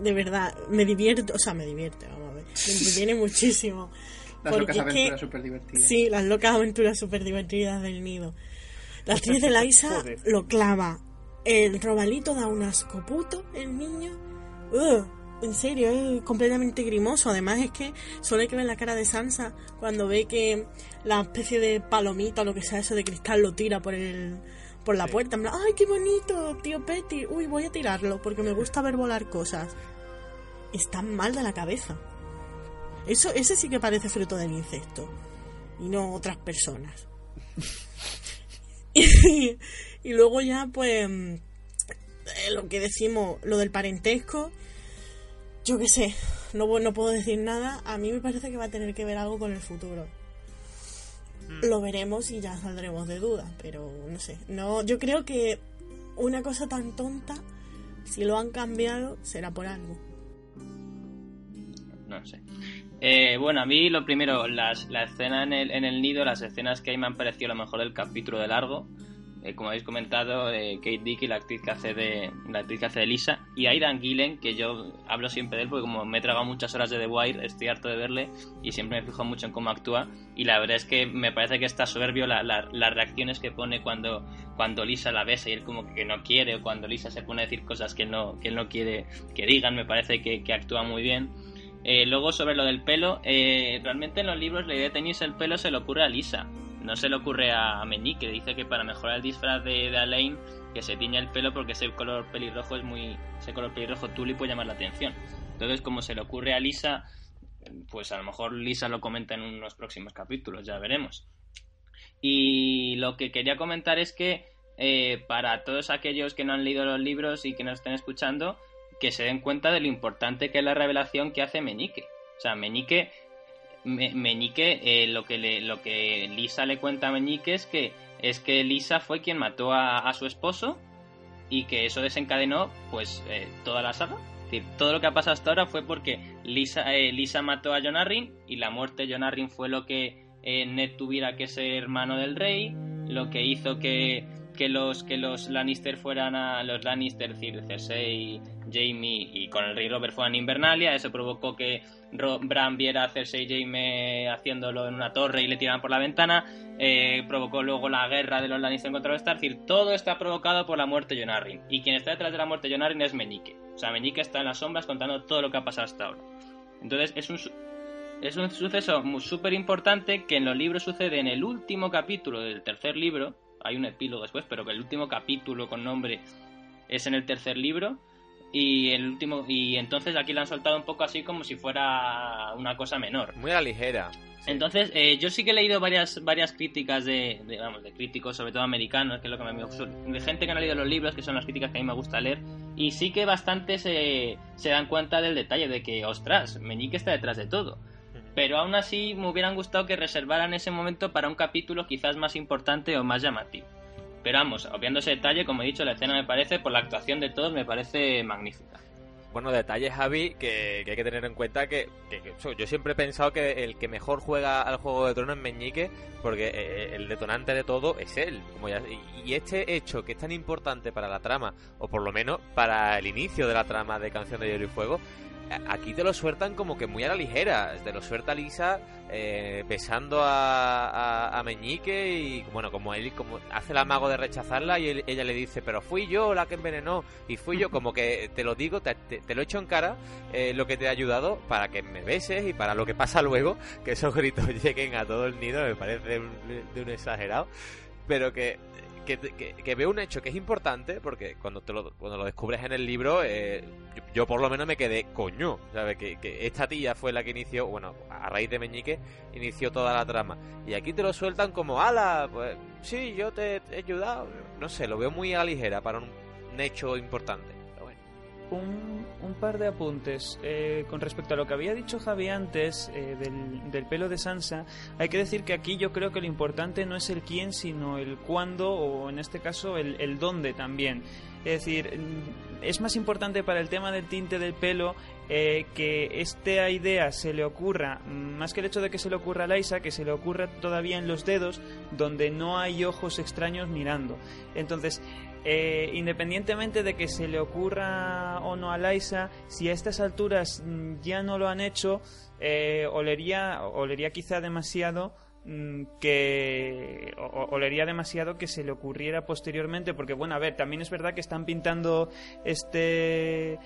De verdad, me divierte, o sea, me divierte, vamos a ver. Me entretiene muchísimo. Las locas es que- aventuras súper divertidas. Sí, las locas aventuras súper divertidas del nido. La actriz de Laisa lo clava. El robalito da un asco puto, el niño. Ugh, en serio, es completamente grimoso. Además es que solo hay que ver la cara de Sansa cuando ve que la especie de palomita o lo que sea eso de cristal lo tira por el por la puerta. En plan, ¡ay, qué bonito, tío Petty! Uy, voy a tirarlo porque me gusta ver volar cosas. Está mal de la cabeza. Eso, ese sí que parece fruto del incesto. Y no otras personas. y, y luego ya, pues, mm, eh, lo que decimos, lo del parentesco, yo qué sé, no, no puedo decir nada. A mí me parece que va a tener que ver algo con el futuro. Lo veremos y ya saldremos de duda, pero no sé. No, yo creo que una cosa tan tonta, si lo han cambiado, será por algo. no sé. Eh, bueno, a mí lo primero, las, la escena en el, en el nido, las escenas que a mí me han parecido lo mejor del capítulo de largo. Eh, como habéis comentado, eh, Kate Dickey, la actriz que hace de la actriz que hace de Lisa, y Aidan Gillen, que yo hablo siempre de él porque como me he tragado muchas horas de The Wire, estoy harto de verle y siempre me fijo mucho en cómo actúa. Y la verdad es que me parece que está soberbio la- la- las reacciones que pone cuando, cuando Lisa la besa y él como que no quiere, o cuando Lisa se pone a decir cosas que no, que no quiere que digan, me parece que, que actúa muy bien. Eh, luego sobre lo del pelo, eh, realmente en los libros la idea de teñirse el pelo se le ocurre a Lisa, no se le ocurre a Meñique, dice que para mejorar el disfraz de, de Alain que se tiña el pelo porque ese color pelirrojo es muy ese color pelirrojo tuli puede llamar la atención. Entonces como se le ocurre a Lisa, pues a lo mejor Lisa lo comenta en unos próximos capítulos, ya veremos. Y lo que quería comentar es que eh, para todos aquellos que no han leído los libros y que nos estén escuchando, que se den cuenta de lo importante que es la revelación que hace Meñique. O sea, Meñique, Me- Meñique eh, lo, que le- Lisa le cuenta a Meñique es que, es que Lisa fue quien mató a, su esposo y que eso desencadenó pues eh, toda la saga. Todo lo que ha pasado hasta ahora fue porque Lisa, eh, Lisa mató a Jon Arryn y la muerte de Jon Arryn fue lo que eh, Ned tuviera que ser hermano del rey, lo que hizo que, que los que los Lannister fueran a los Lannister, Cersei, Jamie y con el rey Robert fueran a Invernalia, eso provocó que Ro- Bran viera a Cersei y Jaime haciéndolo en una torre y le tiraran por la ventana, eh, provocó luego la guerra de los Lannister contra los Stark, es decir, todo está provocado por la muerte de Jon y quien está detrás de la muerte de Jon es Meñique, o sea, Meñique está en las sombras contando todo lo que ha pasado hasta ahora. Entonces es un, es un suceso súper importante que en los libros sucede en el último capítulo del tercer libro. Hay un epílogo después, pero que el último capítulo con nombre es en el tercer libro. Y el último y entonces aquí la han soltado un poco así como si fuera una cosa menor. Muy a la ligera. Sí. Entonces, eh, yo sí que he leído varias, varias críticas de, de, vamos, de críticos, sobre todo americanos, que es lo que me de gente que no ha leído los libros, que son las críticas que a mí me gusta leer, y sí que bastante se, se dan cuenta del detalle de que, ostras, Meñique está detrás de todo. Pero aún así me hubieran gustado que reservaran ese momento para un capítulo quizás más importante o más llamativo. Pero vamos, obviando ese detalle, como he dicho, la escena me parece, por la actuación de todos, me parece magnífica. Bueno, detalles, Javi, que, que hay que tener en cuenta que, yo siempre he pensado que el que mejor juega al Juego de Tronos es Meñique, porque eh, el detonante de todo es él. Como ya, y, este hecho que es tan importante para la trama, o por lo menos para el inicio de la trama de Canción de Hielo y Fuego, aquí te lo sueltan como que muy a la ligera. Te lo suelta Lisa eh, besando a, a, a Meñique y bueno, como él como hace el amago de rechazarla y él- ella le dice, pero fui yo la que envenenó y fui yo, como que te lo digo, te, te- te lo echo en cara eh, lo que te ha ayudado para que me beses y para lo que pasa luego, que esos gritos lleguen a todo el nido, me parece un- de un exagerado, pero que que, que, que veo un hecho que es importante porque cuando te lo, cuando lo descubres en el libro eh, yo, por lo menos me quedé coño ¿sabes? Que, que esta tía fue la que inició bueno a raíz de Meñique inició toda la trama y aquí te lo sueltan como ala pues sí yo te, he ayudado no sé lo veo muy a ligera para un, hecho importante. Un, par de apuntes. Eh, con respecto a lo que había dicho Javi antes eh, del, pelo de Sansa, hay que decir que aquí yo creo que lo importante no es el quién, sino el cuándo o en este caso el, el dónde también. Es decir, mm, es más importante para el tema del tinte del pelo eh, que esta idea se le ocurra, mm, más que el hecho de que se le ocurra a Laisa, que se le ocurra todavía en los dedos, donde no hay ojos extraños mirando. Entonces, eh, independientemente de que se le ocurra o no a Laisa, si a estas alturas mm, ya no lo han hecho, eh, olería, olería quizá demasiado mm, que olería demasiado que se le ocurriera posteriormente porque bueno a ver también es verdad que están pintando este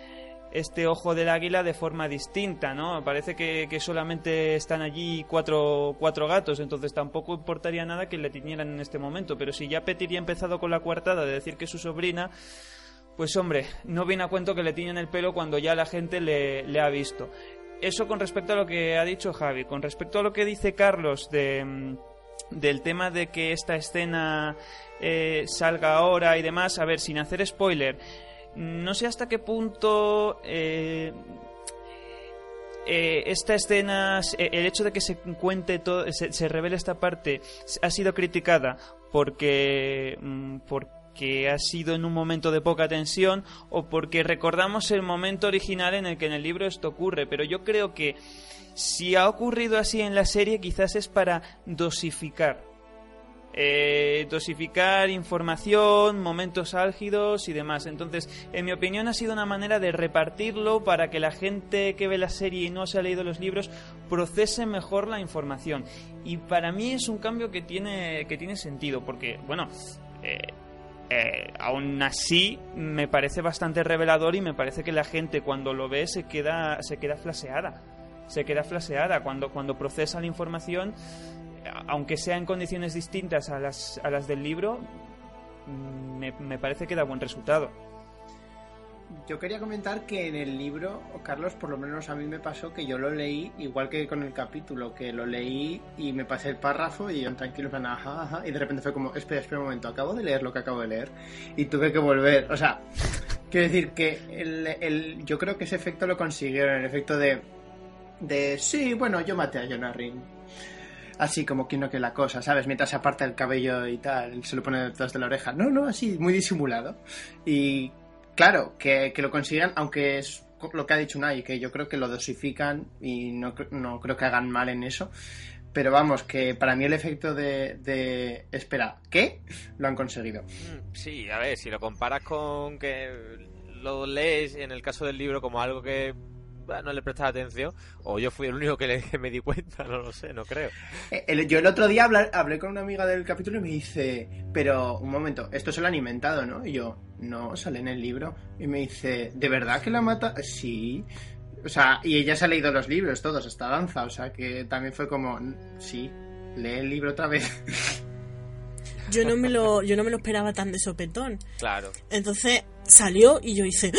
este ojo del águila de forma distinta, ¿no? Parece que, solamente están allí cuatro, cuatro gatos, entonces tampoco importaría nada que le tiñeran en este momento. Pero si ya Petty ha empezado con la coartada de decir que es su sobrina, pues hombre, no viene a cuento que le tiñen el pelo cuando ya la gente le, le ha visto. Eso con respecto a lo que ha dicho Javi. Con respecto a lo que dice Carlos de, mm, del tema de que esta escena eh, salga ahora y demás, a ver, sin hacer spoiler, no sé hasta qué punto eh, eh, esta escena, eh, el hecho de que se cuente todo, se, se revele esta parte, ha sido criticada porque, mm, porque ha sido en un momento de poca tensión o porque recordamos el momento original en el que en el libro esto ocurre. Pero yo creo que si ha ocurrido así en la serie, quizás es para dosificar eh, dosificar información, momentos álgidos y demás. Entonces, en mi opinión, ha sido una manera de repartirlo para que la gente que ve la serie y no se ha leído los libros procese mejor la información. Y para mí es un cambio que tiene, que tiene sentido, porque, bueno, eh, eh, aún así me parece bastante revelador y me parece que la gente cuando lo ve se queda, se queda flaseada. Se queda flaseada cuando, cuando procesa la información aunque sea en condiciones distintas a las, a las del libro, me, parece que da buen resultado. Yo quería comentar que en el libro, Carlos, por lo menos a mí me pasó que yo lo leí igual que con el capítulo, que lo leí y me pasé el párrafo y yo tranquilo, plan, ajá, ajá, y de repente fue como, espera, espera un momento, acabo de leer lo que acabo de leer y tuve que volver, o sea, quiero decir que el, el- yo creo que ese efecto lo consiguieron, el efecto de, de, sí, bueno, yo maté a John Arryn. Así como que no que la cosa, ¿sabes? Mientras se aparta el cabello y tal, se lo pone detrás de la oreja. No, no, así, muy disimulado. Y claro, que, que lo consigan, aunque es lo que ha dicho Unai, que yo creo que lo dosifican y no, no creo que hagan mal en eso. Pero vamos, que para mí el efecto de, de espera, ¿qué? Lo han conseguido. Mm, Sí, a ver, si lo comparas con que lo lees en el caso del libro como algo que no le prestas atención, o yo fui el único que, le- que me di cuenta, no lo sé, no creo. Eh, el- yo el otro día hablé con una amiga del capítulo y me dice, pero un momento, esto se lo han inventado, ¿no? Y yo, no, sale en el libro. Y me dice, ¿de verdad que la mata? Sí. O sea, y ella se ha leído los libros todos, hasta danza, o sea que también fue como, sí, lee el libro otra vez. Yo no me lo, yo no me lo esperaba tan de sopetón. Claro. Entonces salió y yo hice.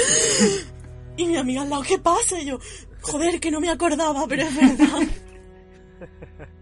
Y mi amiga al lado, ¿qué pasa? Y yo, joder, que no me acordaba, pero es verdad.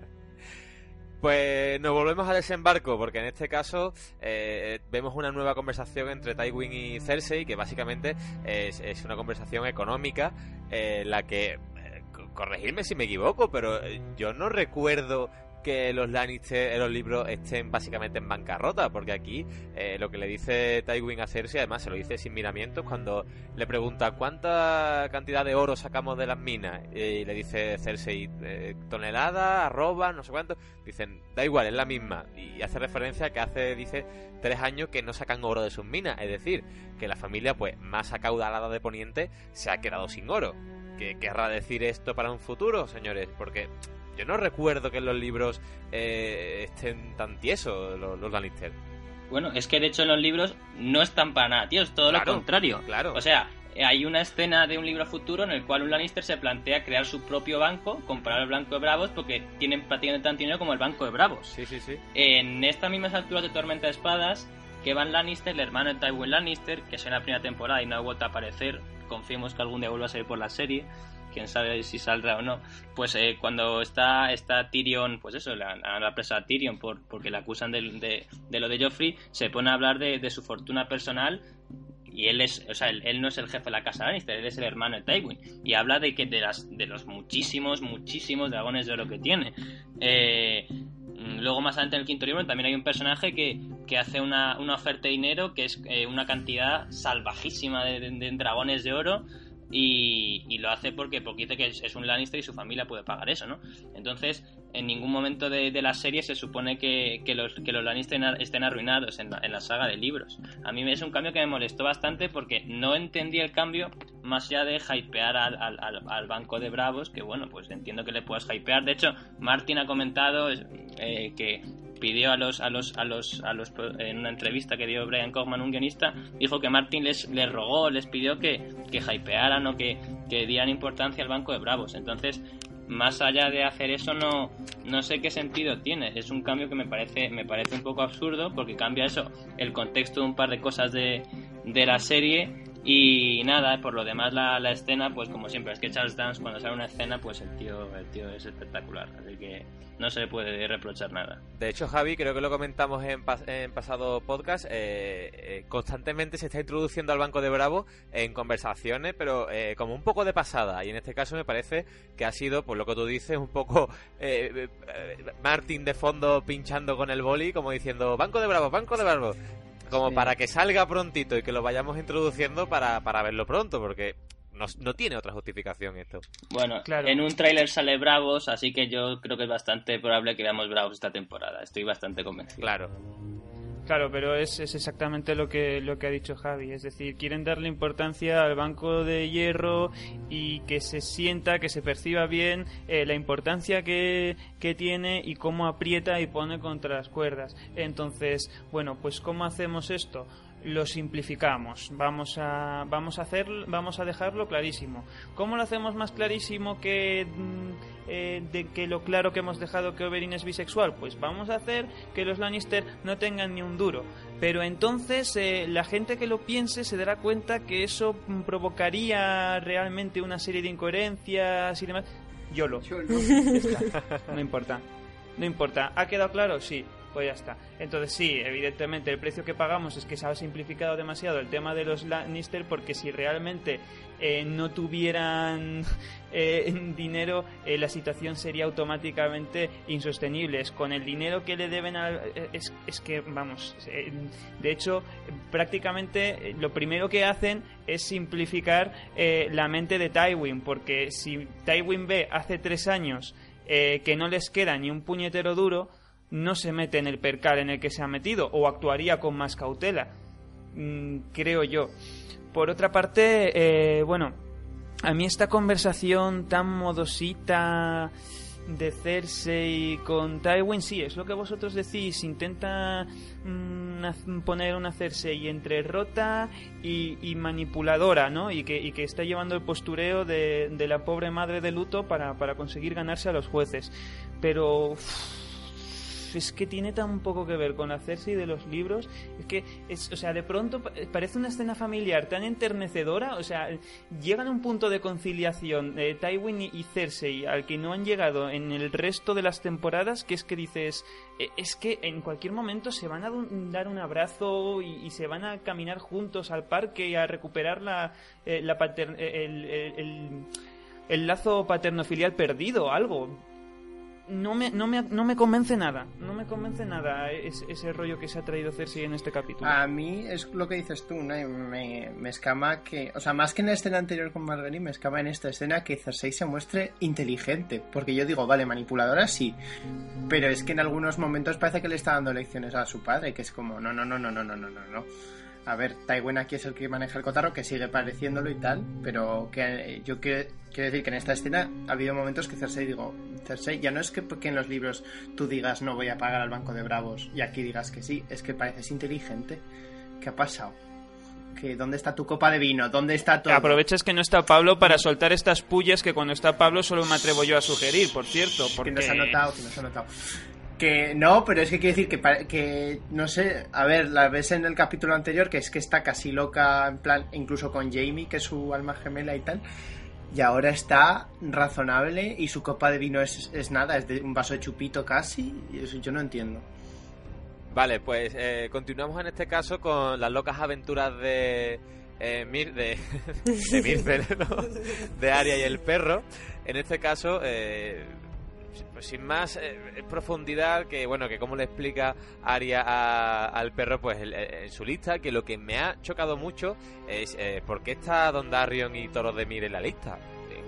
Pues nos volvemos al desembarco, porque en este caso eh, vemos una nueva conversación entre Tywin y Cersei, que básicamente es, es una conversación económica, eh, la que, eh, co- corregidme si me equivoco, pero eh, yo no recuerdo que los Lannister los libros estén básicamente en bancarrota, porque aquí eh, lo que le dice Tywin a Cersei, además se lo dice sin miramientos, cuando le pregunta cuánta cantidad de oro sacamos de las minas, y le dice Cersei, eh, tonelada, arroba, no sé cuánto, dicen, da igual, es la misma, y hace referencia a que hace, dice, tres años que no sacan oro de sus minas, es decir, que la familia pues más acaudalada de Poniente se ha quedado sin oro. ¿qué querrá decir esto para un futuro, señores? Porque yo no recuerdo que en los libros eh, estén tan tiesos los, los Lannister. Bueno, es que de hecho en los libros no están para nada, tío, es todo Claro, lo contrario. claro. O sea, hay una escena de un libro futuro en el cual un Lannister se plantea crear su propio banco, comprar el Banco de Bravos, porque tienen prácticamente tanto dinero como el Banco de Bravos. Sí, sí, sí. En estas mismas alturas de Tormenta de Espadas, Kevan Lannister, el hermano de Tywin Lannister, que es en la primera temporada y no ha vuelto a aparecer, confiemos que algún día vuelva a salir por la serie, quién sabe si saldrá o no, pues eh, cuando está, está Tyrion, pues eso, la, la, la presa a Tyrion por, porque le acusan de, de, de lo de Joffrey, se pone a hablar de, de su fortuna personal y él es, o sea, él, él, no es el jefe de la casa Lannister, él es el hermano de Tywin. Y habla de que de las de los muchísimos, muchísimos dragones de oro que tiene. Eh, luego más adelante en el quinto libro también hay un personaje que, que hace una, una oferta de dinero que es eh, una cantidad salvajísima de, de, de dragones de oro y, y, lo hace porque, porque dice que es, un Lannister y su familia puede pagar eso, ¿no? Entonces, en ningún momento de, de la serie se supone que, que, los, que los Lannister estén arruinados en la, en la, saga de libros. A mí es un cambio que me molestó bastante porque no entendí el cambio más allá de hypear al, al, al, al banco de Bravos, que bueno, pues entiendo que le puedas hypear. De hecho, Martin ha comentado eh, que pidió a los a los a los a los en una entrevista que dio Brian Cogman un guionista dijo que Martin les les rogó les pidió que que hypearan o que que dieran importancia al banco de bravos. Entonces más allá de hacer eso no no sé qué sentido tiene. Es un cambio que me parece me parece un poco absurdo porque cambia eso el contexto de un par de cosas de de la serie y nada, por lo demás la, la, escena, pues como siempre, es que Charles Dance cuando sale una escena, pues el tío, el tío es espectacular, así que no se le puede reprochar nada. De hecho, Javi, creo que lo comentamos en, pas en pasado podcast, eh, eh, constantemente se está introduciendo al Banco de Bravo en conversaciones, pero eh, como un poco de pasada, y en este caso me parece que ha sido, por lo que tú dices, un poco eh, Martin de fondo pinchando con el boli, como diciendo, Banco de Bravo, Banco de Bravo como sí. para que salga prontito y que lo vayamos introduciendo para, para verlo pronto, porque no, no, tiene otra justificación esto. Bueno, claro. en un tráiler sale Bravos, así que yo creo que es bastante probable que veamos Bravos esta temporada. Estoy bastante convencido. Claro. Claro, pero es, es, exactamente lo que, lo que ha dicho Javi. Es decir, quieren darle importancia al banco de hierro y que se sienta, que se perciba bien eh, la importancia que, que, tiene y cómo aprieta y pone contra las cuerdas. Entonces, bueno, pues ¿cómo hacemos esto? lo simplificamos. Vamos a, vamos a hacer, vamos a dejarlo clarísimo. ¿Cómo lo hacemos más clarísimo que eh, de que lo claro que hemos dejado que Oberyn es bisexual? Pues vamos a hacer que los Lannister no tengan ni un duro. Pero entonces eh, la gente que lo piense se dará cuenta que eso provocaría realmente una serie de incoherencias y demás. Yolo. Yolo. no importa. No importa. ¿Ha quedado claro? Sí pues ya está. Entonces sí, evidentemente el precio que pagamos es que se ha simplificado demasiado el tema de los Lannister porque si realmente eh, no tuvieran eh, dinero eh, la situación sería automáticamente insostenible. Es con el dinero que le deben a, es, es, que vamos, de hecho prácticamente lo primero que hacen es simplificar la mente de Tywin porque si Tywin ve hace tres años que no les queda ni un puñetero duro no se mete en el percal en el que se ha metido o actuaría con más cautela, mm, creo yo. Por otra parte, eh, bueno, a mí esta conversación tan modosita de Cersei con Tywin, sí, es lo que vosotros decís, intenta mm, poner una Cersei entre rota y, manipuladora, ¿no? Y que, y que, está llevando el postureo de, de, la pobre madre de luto para, conseguir ganarse a los jueces. Pero... es que tiene tan poco que ver con la Cersei de los libros. Es que, es, o sea, de pronto parece una escena familiar tan enternecedora. O sea, llegan a un punto de conciliación de Tywin y Cersei al que no han llegado en el resto de las temporadas, que es que dices, es que en cualquier momento se van a dar un abrazo y, se van a caminar juntos al parque y a recuperar la, eh, la el, el, el lazo paterno-filial perdido, algo no me, no, me, no me convence nada. No me convence nada ese, ese, rollo que se ha traído Cersei en este capítulo. A mí es lo que dices tú, ¿no? Me, me escama que. O sea, más que en la escena anterior con Marguerite, me escama en esta escena que Cersei se muestre inteligente. Porque yo digo, vale, manipuladora sí. Pero es que en algunos momentos parece que le está dando lecciones a su padre, que es como, no, no, no, no, no, no, no, no. A ver, Tywin aquí es el que maneja el cotarro, que sigue pareciéndolo y tal, pero que eh, yo quiero, quiero decir que en esta escena ha habido momentos que Cersei digo, Cersei, ya no es que, que en los libros tú digas no voy a pagar al Banco de Bravos y aquí digas que sí, es que pareces inteligente. ¿Qué ha pasado? que dónde está tu copa de vino, dónde está todo. Aprovechas que no está Pablo para soltar estas pullas que cuando está Pablo solo me atrevo yo a sugerir, por cierto. Porque... Que nos ha notado, que nos ha notado. Que no, pero es que quiere decir que, que, no sé, a ver, la ves en el capítulo anterior, que es que está casi loca, en plan, incluso con Jamie, que es su alma gemela y tal, y ahora está razonable y su copa de vino es, es nada, es de un vaso de chupito casi, y eso yo no entiendo. Vale, pues eh, continuamos en este caso con las locas aventuras de eh, Mir, de, de ¿no? de Aria y el perro. En este caso, eh, pues sin más eh, profundidad, que bueno, que como le explica Aria a- al perro, pues el- eh, en su lista, que lo que me ha chocado mucho es eh, por qué está Don Darion y Toros de Mir en la lista. Eh,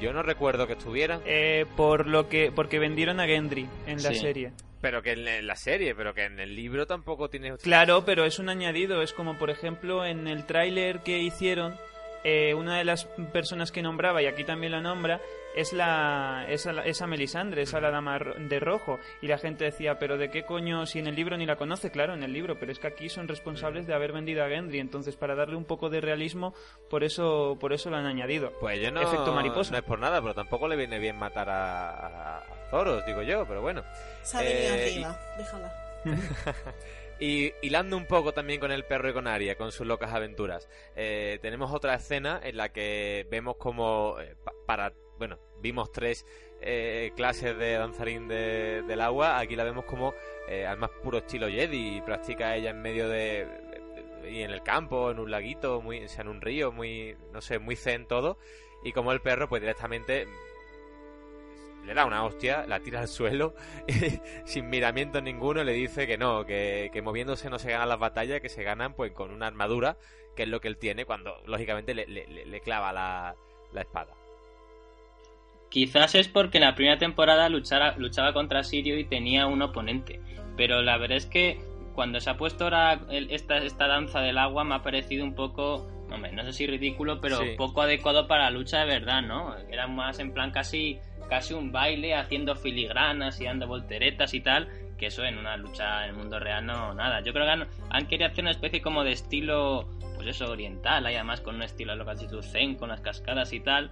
Yo no recuerdo que estuvieran. Eh, por lo que porque vendieron a Gendry en la Sí. serie. Pero que en en la serie, pero que en el libro tampoco tiene... Claro, pero es un añadido. Es como, por ejemplo, en el tráiler que hicieron, eh, una de las personas que nombraba, y aquí también la nombra, es la esa, esa Melisandre, esa la dama ro- de rojo. Y la gente decía, pero ¿de qué coño? Si en el libro ni la conoce, claro, en el libro, pero es que aquí son responsables de haber vendido a Gendry. Entonces, para darle un poco de realismo, por eso, por eso lo han añadido. Pues yo no, Efecto mariposa. no es por nada, pero tampoco le viene bien matar a, a- Zoros, digo yo, pero bueno. Se ha venido Eh, arriba, déjala. Y hilando un poco también con el perro y con Aria, con sus locas aventuras, eh, tenemos otra escena en la que vemos como eh, pa- para, bueno, vimos tres eh, clases de danzarín de- del agua, aquí la vemos como eh, al más puro estilo Jedi, y practica ella en medio de, y en el campo, en un laguito, muy, o sea, en un río, muy, no sé, muy zen todo, y como el perro pues directamente le da una hostia, la tira al suelo sin miramiento ninguno le dice que no, que, que moviéndose no se ganan las batallas, que se ganan pues con una armadura, que es lo que él tiene cuando lógicamente le- le- le clava la, la espada. Quizás es porque en la primera temporada luchara- luchaba contra Sirio y tenía un oponente. Pero la verdad es que cuando se ha puesto ahora el- esta, esta danza del agua me ha parecido un poco, hombre, no sé si ridículo, pero Sí. poco adecuado para la lucha de verdad, ¿no? Era más en plan casi, casi un baile haciendo filigranas y dando volteretas y tal, que eso en una lucha en el mundo real no, nada. Yo creo que han, han querido hacer una especie como de estilo, pues eso, oriental, ahí además con un estilo de lo que has dicho, zen, con las cascadas y tal.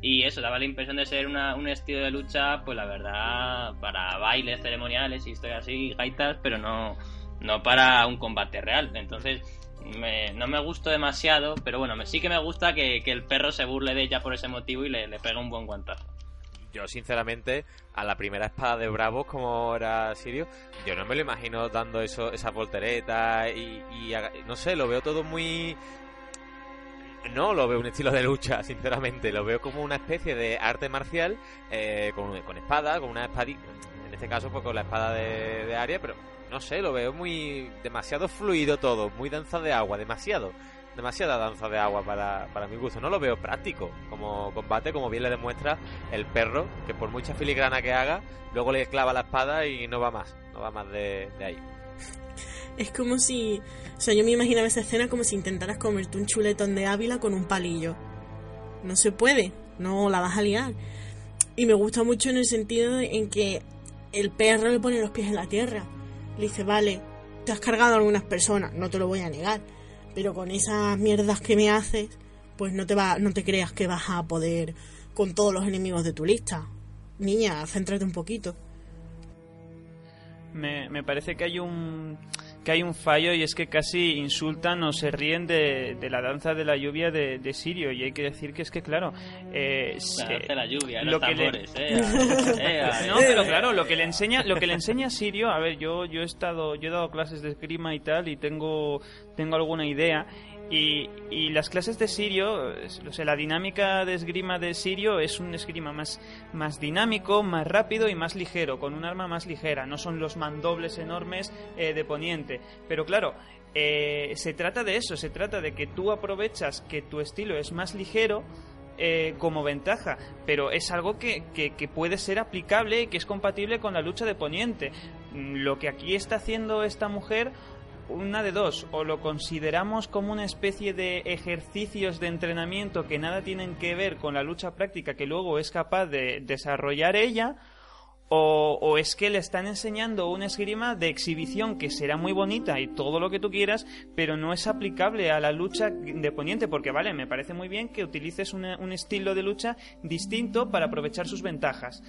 Y eso daba la impresión de ser una- un estilo de lucha, pues la verdad, para bailes ceremoniales y estoy así, gaitas, pero no, no para un combate real. Entonces, me- no me gustó demasiado, pero bueno, me, sí que me gusta que, que el perro se burle de ella por ese motivo y le, le pegue un buen guantazo. Yo sinceramente a la primera espada de Bravos como era Sirio, yo no me lo imagino dando eso, esas volteretas y, no sé, lo veo todo muy... No lo veo un estilo de lucha, sinceramente. Lo veo como una especie de arte marcial eh, con, con espada, con una espadita. En este caso, pues con la espada de, de Aria, pero no sé, lo veo muy. demasiado fluido todo, muy danza de agua, demasiado. Demasiada danza de agua para, para mi gusto. No lo veo práctico como combate, como bien le demuestra el perro, que por mucha filigrana que haga, luego le clava la espada y no va más. No va más de, de ahí. Es como si. O sea, yo me imaginaba esa escena como si intentaras comerte un chuletón de Ávila con un palillo. No se puede, no la vas a liar. Y me gusta mucho en el sentido en que el perro le pone los pies en la tierra. Le dice, vale, te has cargado a algunas personas, no te lo voy a negar. Pero con esas mierdas que me haces, pues no te, va, no te creas que vas a poder con todos los enemigos de tu lista. Niña, céntrate un poquito. Me, me parece que hay un que hay un fallo y es que casi insultan o se ríen de, de la danza de la lluvia de, de Sirio. Y hay que decir que es que claro eh, La danza de la lluvia, lo los que le- eh, eh, no, pero claro, lo que le enseña, lo que le enseña Sirio, a ver, yo yo he estado, yo he dado clases de esgrima y tal y tengo tengo alguna idea y, y las clases de Sirio, o sea, la dinámica de esgrima de Sirio es un esgrima más más dinámico, más rápido y más ligero, con un arma más ligera. No son los mandobles enormes eh, de Poniente, pero claro. eh, se trata de eso, se trata de que tú aprovechas que tu estilo es más ligero eh, como ventaja, pero es algo que, que- que puede ser aplicable y que es compatible con la lucha de Poniente. Mm, Lo que aquí está haciendo esta mujer una de dos, o lo consideramos como una especie de ejercicios de entrenamiento que nada tienen que ver con la lucha práctica que luego es capaz de desarrollar ella, o, es que le están enseñando una esgrima de exhibición que será muy bonita y todo lo que tú quieras, pero no es aplicable a la lucha de Poniente, porque vale, me parece muy bien que utilices un estilo de lucha distinto para aprovechar sus ventajas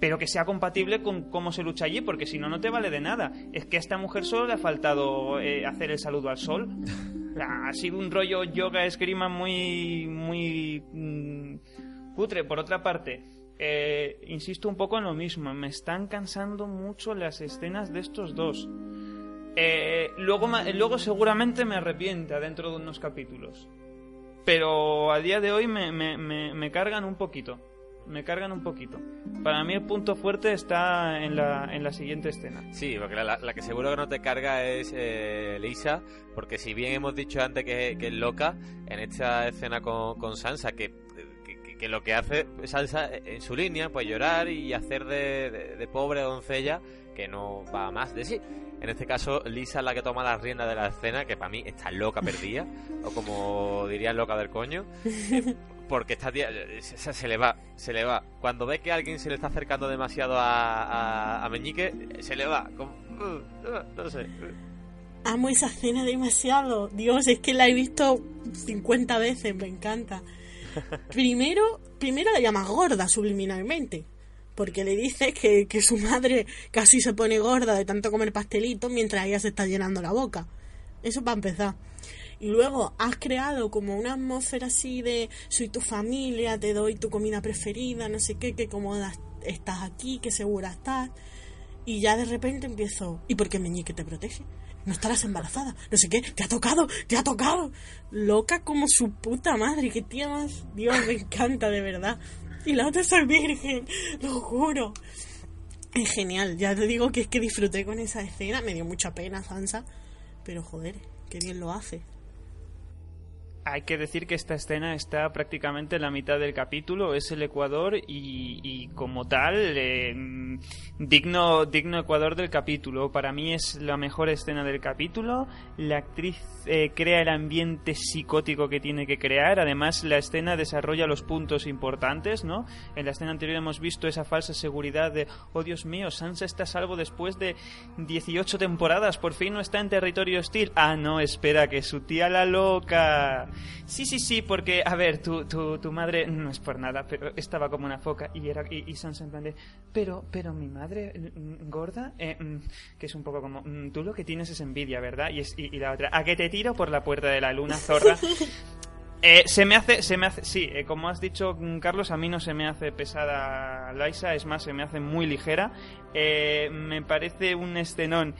pero que sea compatible con cómo se lucha allí, porque si no, no te vale de nada. Es que a esta mujer solo le ha faltado eh, hacer el saludo al sol. Ha sido un rollo yoga esgrima muy, muy mm, putre. Por otra parte, eh, insisto un poco en lo mismo. Me están cansando mucho las escenas de estos dos. Eh, luego, luego seguramente me arrepienta dentro de unos capítulos. Pero a día de hoy me, me, me, me cargan un poquito me cargan un poquito. Para mí el punto fuerte está en la, en la siguiente escena. Sí, porque la, la que seguro que no te carga es eh, Lisa, porque si bien hemos dicho antes que, que es loca, en esta escena con, con Sansa, que, que, que, lo que hace Sansa en su línea, pues llorar y hacer de, de, de pobre doncella que no va más de sí. En este caso, Lisa es la que toma las riendas de la escena, que para mí está loca perdida, o como diría loca del coño. porque esta tía se, se, le va, se le va. Cuando ve que alguien se le está acercando demasiado a, a, a Meñique, se le va. Como, uh, uh, no sé. Amo esa escena demasiado. Dios, es que la he visto 50 veces, me encanta. Primero, primero la llama gorda subliminalmente. Porque le dice que, que su madre casi se pone gorda de tanto comer pastelitos mientras ella se está llenando la boca. Eso para empezar. Y luego has creado como una atmósfera así de soy tu familia, te doy tu comida preferida, no sé qué, que cómoda estás aquí, que segura estás. Y ya de repente empiezo, ¿y por qué Meñique te protege? No estarás embarazada, no sé qué, te ha tocado, te ha tocado. Loca como su puta madre, qué tía más. Dios, me encanta de verdad. Y la otra es virgen, lo juro. Es genial, ya te digo que es que disfruté con esa escena, me dio mucha pena Sansa, pero joder, qué bien lo hace hay que decir que esta escena está prácticamente en la mitad del capítulo, es el Ecuador y, y como tal, eh, digno, digno Ecuador del capítulo. Para mí es la mejor escena del capítulo. La actriz eh, crea el ambiente psicótico que tiene que crear. Además, la escena desarrolla los puntos importantes, ¿no? En la escena anterior hemos visto esa falsa seguridad de, oh Dios mío, Sansa está salvo después de 18 temporadas, por fin no está en territorio hostil. Ah, no, espera, que su tía la loca. Sí, sí, sí, porque, a ver, tu, tu, tu madre, no es por nada, pero estaba como una foca y era y, y Sansa en plan de, pero, pero mi madre gorda, eh, que es un poco como, tú lo que tienes es envidia, ¿verdad? Y, es, y, y la otra, ¿a que te tiro por la puerta de la luna, zorra? Eh, se me hace, se me hace, sí, eh, como has dicho Carlos, a mí no se me hace pesada Laisa, es más, se me hace muy ligera. Eh, me parece un escenón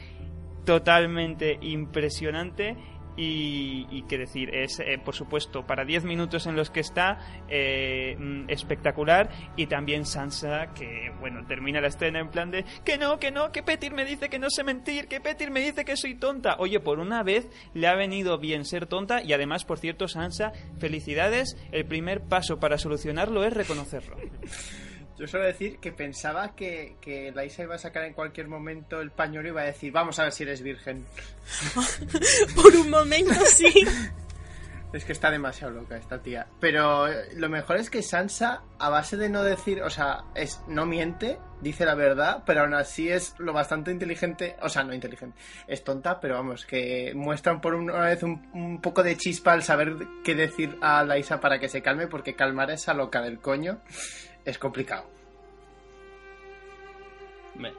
totalmente impresionante y, y qué decir, es eh, por supuesto para 10 minutos en los que está eh, espectacular y también Sansa que bueno termina la escena en plan de que no, que no, que Petir me dice que no sé mentir, que Petir me dice que soy tonta. Oye, por una vez le ha venido bien ser tonta y además, por cierto, Sansa, felicidades, el primer paso para solucionarlo es reconocerlo. Yo suelo decir que pensaba que, que Laisa iba a sacar en cualquier momento el pañuelo y iba a decir, vamos a ver si eres virgen. Por un momento sí. Es que está demasiado loca esta tía. Pero lo mejor es que Sansa, a base de no decir, o sea, es no miente, dice la verdad, pero aún así es lo bastante inteligente, o sea, no inteligente, es tonta, pero vamos, que muestran por una vez un, un poco de chispa al saber qué decir a Laisa para que se calme, porque calmar a esa loca del coño es complicado.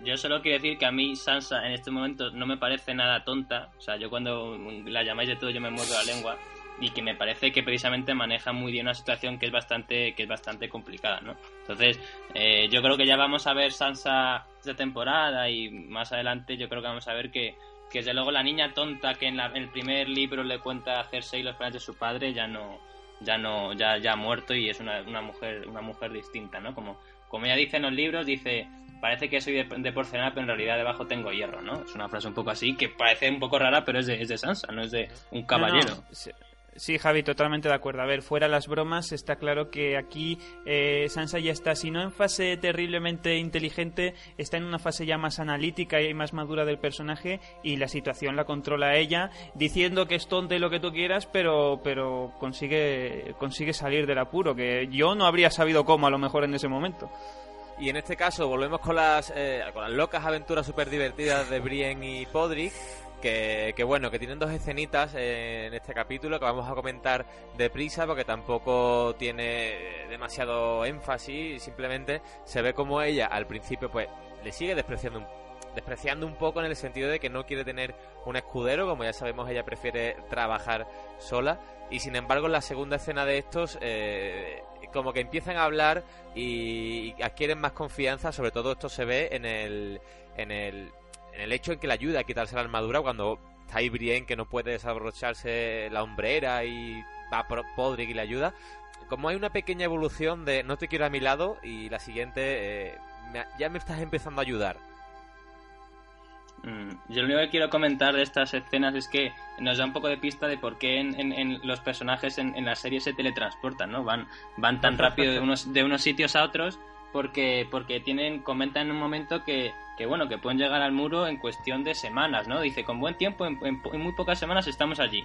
Yo solo quiero decir que a mí Sansa en este momento no me parece nada tonta. O sea, yo cuando la llamáis de todo yo me muevo la lengua y que me parece que precisamente maneja muy bien una situación que es bastante que es bastante complicada, ¿no? Entonces, eh, yo creo que ya vamos a ver Sansa de temporada y más adelante yo creo que vamos a ver que que desde luego la niña tonta que en, la, en el primer libro le cuenta a Cersei los planes de su padre ya no ya no ya ya ha muerto y es una, una mujer una mujer distinta no como como ella dice en los libros dice parece que soy de, de, porcelana pero en realidad debajo tengo hierro no es una frase un poco así que parece un poco rara pero es de, es de Sansa no es de un caballero no, no. Sí, Javi, totalmente de acuerdo. A ver, fuera las bromas, está claro que aquí eh, Sansa ya está, si no en fase terriblemente inteligente, está en una fase ya más analítica y más madura del personaje y la situación la controla ella, diciendo que es tonta y lo que tú quieras, pero, pero consigue, consigue salir del apuro, que yo no habría sabido cómo a lo mejor en ese momento. Y en este caso volvemos con las, eh, con las locas aventuras súper divertidas de Brienne y Podrick. Que, que, bueno, que tienen dos escenitas en este capítulo que vamos a comentar deprisa porque tampoco tiene demasiado énfasis. Simplemente se ve como ella al principio pues le sigue despreciando un, despreciando un poco en el sentido de que no quiere tener un escudero. Como ya sabemos, ella prefiere trabajar sola. Y sin embargo, en la segunda escena de estos, eh, como que empiezan a hablar y adquieren más confianza. Sobre todo esto se ve en el, en el en el hecho en que le ayuda a quitarse la armadura cuando está ahí Brienne que no puede desabrocharse la hombrera y va Podrick y le ayuda. Como hay una pequeña evolución de no te quiero a mi lado y la siguiente eh, me, ya me estás empezando a ayudar. Mm, yo lo único que quiero comentar de estas escenas es que nos da un poco de pista de por qué en, en, en los personajes en, en, la serie se teletransportan, ¿no? Van, van tan rápido de unos, de unos sitios a otros porque, porque tienen, comentan en un momento que, que, bueno, que pueden llegar al muro en cuestión de semanas, ¿no? Dice, con buen tiempo, en, en, en muy pocas semanas estamos allí.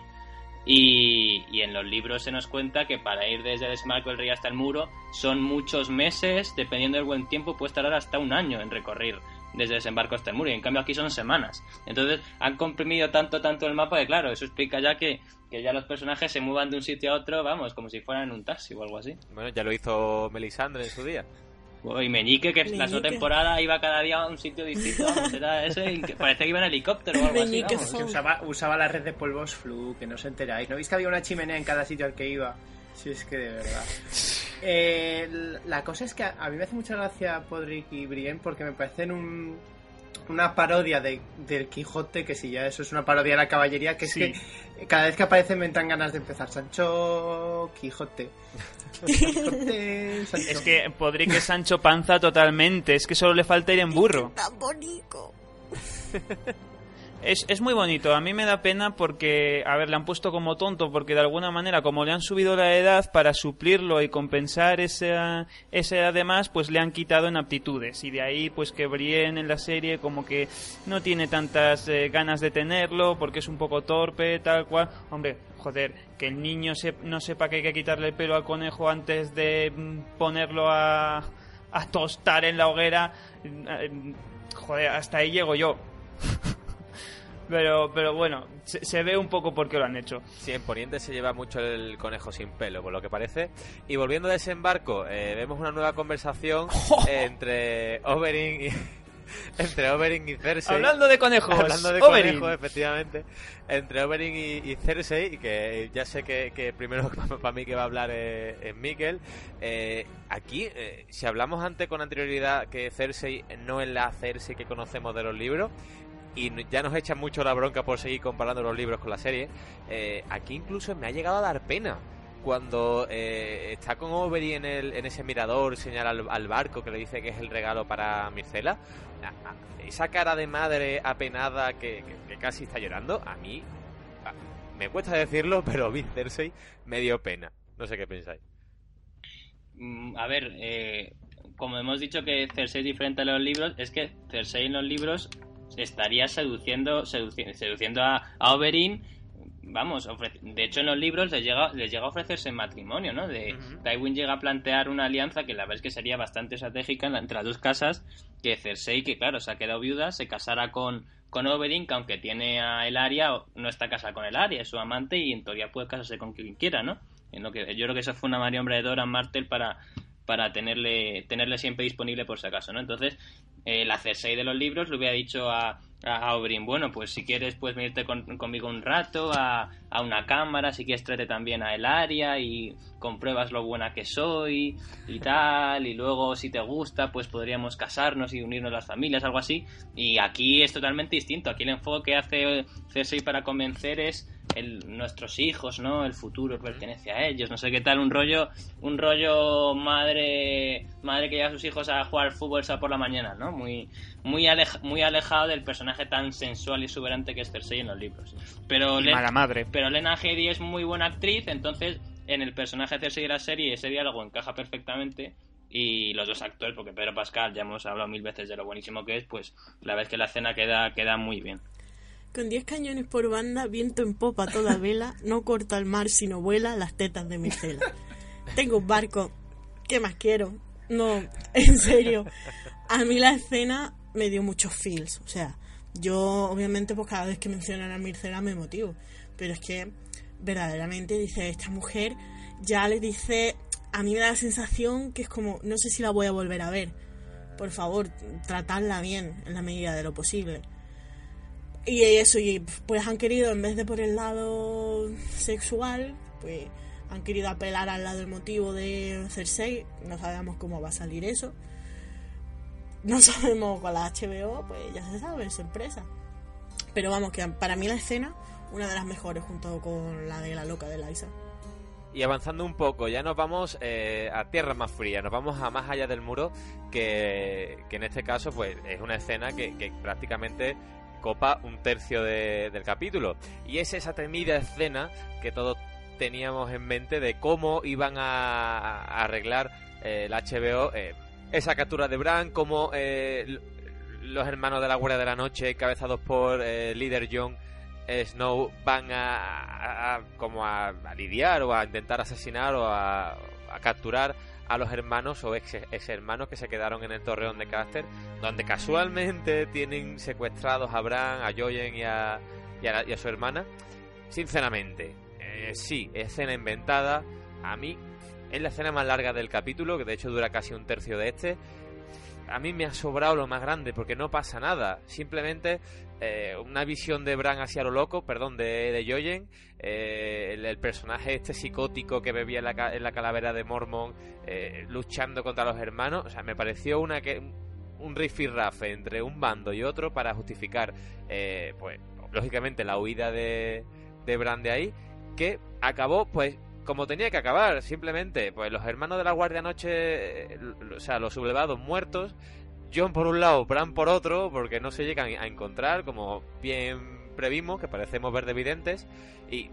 Y, y, en los libros se nos cuenta que para ir desde Desmarco el Rey hasta el muro son muchos meses, dependiendo del buen tiempo, puede tardar hasta un año en recorrer desde desembarco hasta el muro, y en cambio aquí son semanas. Entonces han comprimido tanto, tanto el mapa de claro, eso explica ya que, que ya los personajes se muevan de un sitio a otro, vamos, como si fueran en un taxi o algo así. Bueno, ya lo hizo Melisandre en su día. Y Meñique, que en la segunda temporada iba cada día a un sitio distinto. Era ese, parece que iba en helicóptero o algo así. Que usaba, usaba la red de polvos flu, que no se enteráis. ¿No veis que había una chimenea en cada sitio al que iba? Sí, es que de verdad. Eh, la cosa es que a, a, mí me hace mucha gracia Podrick y Brienne porque me parecen un, una parodia de, del Quijote, que si ya eso es una parodia de la caballería, que es sí. que cada vez que aparece me entran ganas de empezar Sancho, Quijote. Quijote Sancho. Es que Podrick es Sancho Panza totalmente, es que solo le falta ir en burro. Es tan bonito. Es, es, muy bonito. A mí me da pena porque, a ver, le han puesto como tonto porque de alguna manera, como le han subido la edad para suplirlo y compensar esa, esa edad de más, pues le han quitado en aptitudes. Y de ahí, pues que Brienne en la serie como que no tiene tantas eh, ganas de tenerlo porque es un poco torpe, tal cual. Hombre, joder, que el niño se, no sepa que hay que quitarle el pelo al conejo antes de mm, ponerlo a, a tostar en la hoguera. Eh, joder, hasta ahí llego yo. Pero, pero bueno, se, se, ve un poco por qué lo han hecho. Sí, en Poniente se lleva mucho el conejo sin pelo, por lo que parece. Y volviendo a desembarco, eh, vemos una nueva conversación entre Oberyn y... entre Oberyn y Cersei. Hablando de conejos. Hablando de Oberyn. conejos, efectivamente. Entre Oberyn y, y, Cersei, que ya sé que, que primero para mí que va a hablar es, es Mikkel. Eh, aquí, eh, si hablamos antes con anterioridad que Cersei no es la Cersei que conocemos de los libros, y ya nos echan mucho la bronca por seguir comparando los libros con la serie, eh, aquí incluso me ha llegado a dar pena. Cuando eh, está con Oberyn en, el, en ese mirador, señala al, barco que le dice que es el regalo para Mircela, esa cara de madre apenada que, casi está llorando, a mí me cuesta decirlo, pero mí Cersei me dio pena. No sé qué pensáis. Mm, a ver, eh, como hemos dicho que Cersei es diferente a los libros, es que Cersei en los libros estaría seduciendo seduciendo, seduciendo a, a Oberyn vamos, de hecho en los libros les llega, les llega a ofrecerse matrimonio, ¿no? De, uh -huh. Tywin llega a plantear una alianza que la verdad es que sería bastante estratégica entre las dos casas, que Cersei, que claro, se ha quedado viuda, se casara con, con Oberyn, que aunque tiene a Elaria, no está casada con Elaria, es su amante y en teoría puede casarse con quien quiera, ¿no? En lo que, yo creo que eso fue una maniobra de Doran Martel para, para tenerle, tenerle siempre disponible por si acaso, ¿no? Entonces, eh, la Cersei de los libros le hubiera dicho a, a bueno, pues si quieres puedes venirte con, conmigo un rato a, a, una cámara, si quieres tráete también a el área y compruebas lo buena que soy y tal, y luego si te gusta pues podríamos casarnos y unirnos las familias, algo así. Y aquí es totalmente distinto, aquí el enfoque que hace Cersei para convencer es el, nuestros hijos, ¿no? El futuro pertenece a ellos, no sé qué tal, un rollo, un rollo madre, madre que lleva a sus hijos a jugar fútbol esa por la mañana, ¿no? Muy, muy, muy alejado del personaje tan sensual y exuberante que es Cersei en los libros. Pero, mala madre. pero Lena Headey es muy buena actriz, entonces en el personaje de Cersei de la serie ese diálogo encaja perfectamente y los dos actores, porque Pedro Pascal, ya hemos hablado mil veces de lo buenísimo que es, pues la vez que la escena queda, queda muy bien. Con 10 cañones por banda, viento en popa toda vela, no corta el mar sino vuela las tetas de mi cela. Tengo un barco, ¿qué más quiero? No, en serio. A mí la escena me dio muchos feels, o sea, yo obviamente pues cada vez que mencionan a Mircela me motivo, pero es que verdaderamente dice esta mujer ya le dice a mí me da la sensación que es como no sé si la voy a volver a ver por favor tratarla bien en la medida de lo posible y eso, y pues han querido, en vez de por el lado sexual, pues han querido apelar al lado emotivo de Cersei. No sabemos cómo va a salir eso. No sabemos con la HBO, pues ya se sabe, sorpresa. Pero vamos, que para mí la escena, una de las mejores junto con la de la loca de Liza. Y avanzando un poco, ya nos vamos eh, a tierra más fría, nos vamos a más allá del muro, que, que en este caso pues es una escena que, que prácticamente copa un tercio del capítulo. Y es esa temida escena que todos teníamos en mente de cómo iban a, arreglar eh, el HBO eh, esa captura de Bran, cómo eh, los hermanos de la Guardia de la Noche, cabezados por líder John Snow, van a, como a, lidiar o a intentar asesinar o a capturar a los hermanos o ex, hermanos que se quedaron en el torreón de Caster, donde casualmente tienen secuestrados a Bran, a Joyen y a, y a, su hermana. Sinceramente, eh, sí, escena inventada. A mí es la escena más larga del capítulo, que de hecho dura casi un tercio de este a mí me ha sobrado lo más grande porque no pasa nada. Simplemente eh, una visión de Bran hacia lo loco, perdón, de, de Jojen, eh, el, personaje este psicótico que bebía en la, en la calavera de Mormon eh, luchando contra los hermanos. O sea, me pareció una que un rifirrafe entre un bando y otro para justificar, pues, lógicamente la huida de, de Bran de ahí, que acabó, pues, como tenía que acabar, simplemente, pues los hermanos de la Guardia Noche, o sea, los sublevados muertos, John por un lado, Bran por otro, porque no se llegan a encontrar, como bien previmos, que parecemos ver evidentes, y,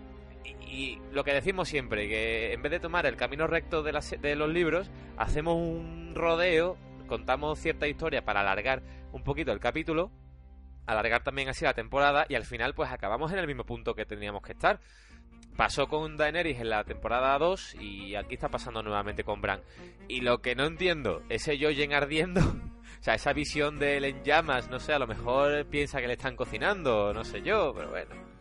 y, lo que decimos siempre, que en vez de tomar el camino recto de, de los libros, hacemos un rodeo, contamos cierta historia para alargar un poquito el capítulo, alargar también así la temporada, y al final pues acabamos en el mismo punto que teníamos que estar. Pasó con Daenerys en la temporada 2 y aquí está pasando nuevamente con Bran. Y lo que no entiendo, ese Jojen ardiendo, o sea, esa visión de él en llamas, no sé, a lo mejor piensa que le están cocinando, no sé yo, pero bueno.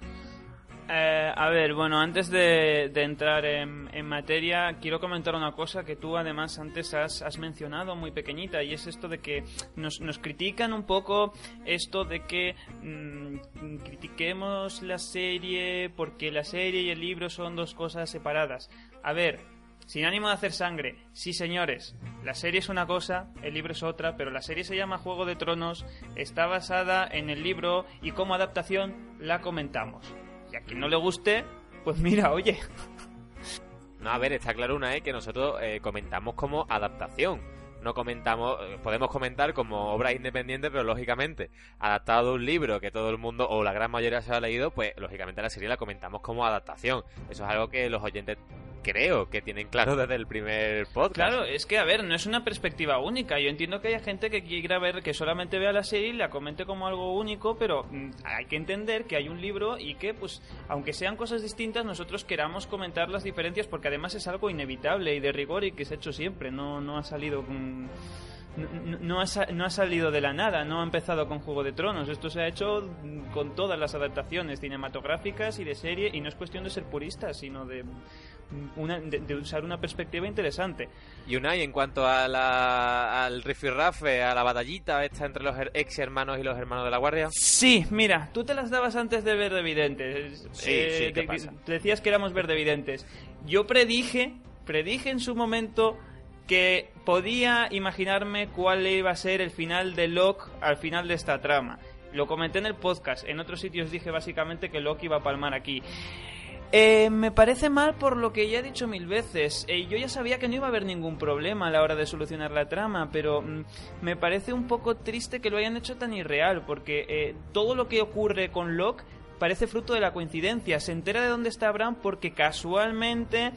Eh, a ver, bueno, antes de, entrar en, materia, quiero comentar una cosa que tú además antes has, mencionado muy pequeñita y es esto de que nos, critican un poco esto de que mm, critiquemos la serie porque la serie y el libro son dos cosas separadas. A ver, sin ánimo de hacer sangre, sí señores, la serie es una cosa, el libro es otra, pero la serie se llama Juego de Tronos, está basada en el libro y como adaptación la comentamos. Y a quien no le guste, pues mira, oye. No, a ver, está claro una, ¿eh? Que nosotros eh, comentamos como adaptación. No comentamos, eh, podemos comentar como obra independiente, pero lógicamente, adaptado a un libro que todo el mundo o la gran mayoría se ha leído, pues lógicamente la serie la comentamos como adaptación. Eso es algo que los oyentes creo que tienen claro desde el primer podcast. Claro, es que, a ver, no es una perspectiva única. Yo entiendo que haya gente que quiera ver, que solamente vea la serie y la comente como algo único, pero mm, hay que entender que hay un libro y que, pues, aunque sean cosas distintas, nosotros queramos comentar las diferencias porque además es algo inevitable y de rigor y que se ha hecho siempre. No, no ha salido con no, ha, no, ha, salido de la nada, no ha empezado con Juego de Tronos. Esto se ha hecho con todas las adaptaciones cinematográficas y de serie, y no es cuestión de ser purista, sino de, una, de, usar una perspectiva interesante. Y Unai, en cuanto a la, al rifirrafe, a la batallita esta entre los ex hermanos y los hermanos de la guardia. Sí, mira, tú te las dabas antes de ver evidentes. Sí, sí, ¿qué pasa? decías que éramos verde evidentes. Yo predije, predije en su momento que podía imaginarme cuál iba a ser el final de Locke al final de esta trama. Lo comenté en el podcast. En otros sitios dije básicamente que Loki iba a palmar aquí. Eh, me parece mal por lo que ya he dicho mil veces. Eh, yo ya sabía que no iba a haber ningún problema a la hora de solucionar la trama, pero mm, me parece un poco triste que lo hayan hecho tan irreal, porque eh, todo lo que ocurre con Locke parece fruto de la coincidencia. Se entera de dónde está Bran porque casualmente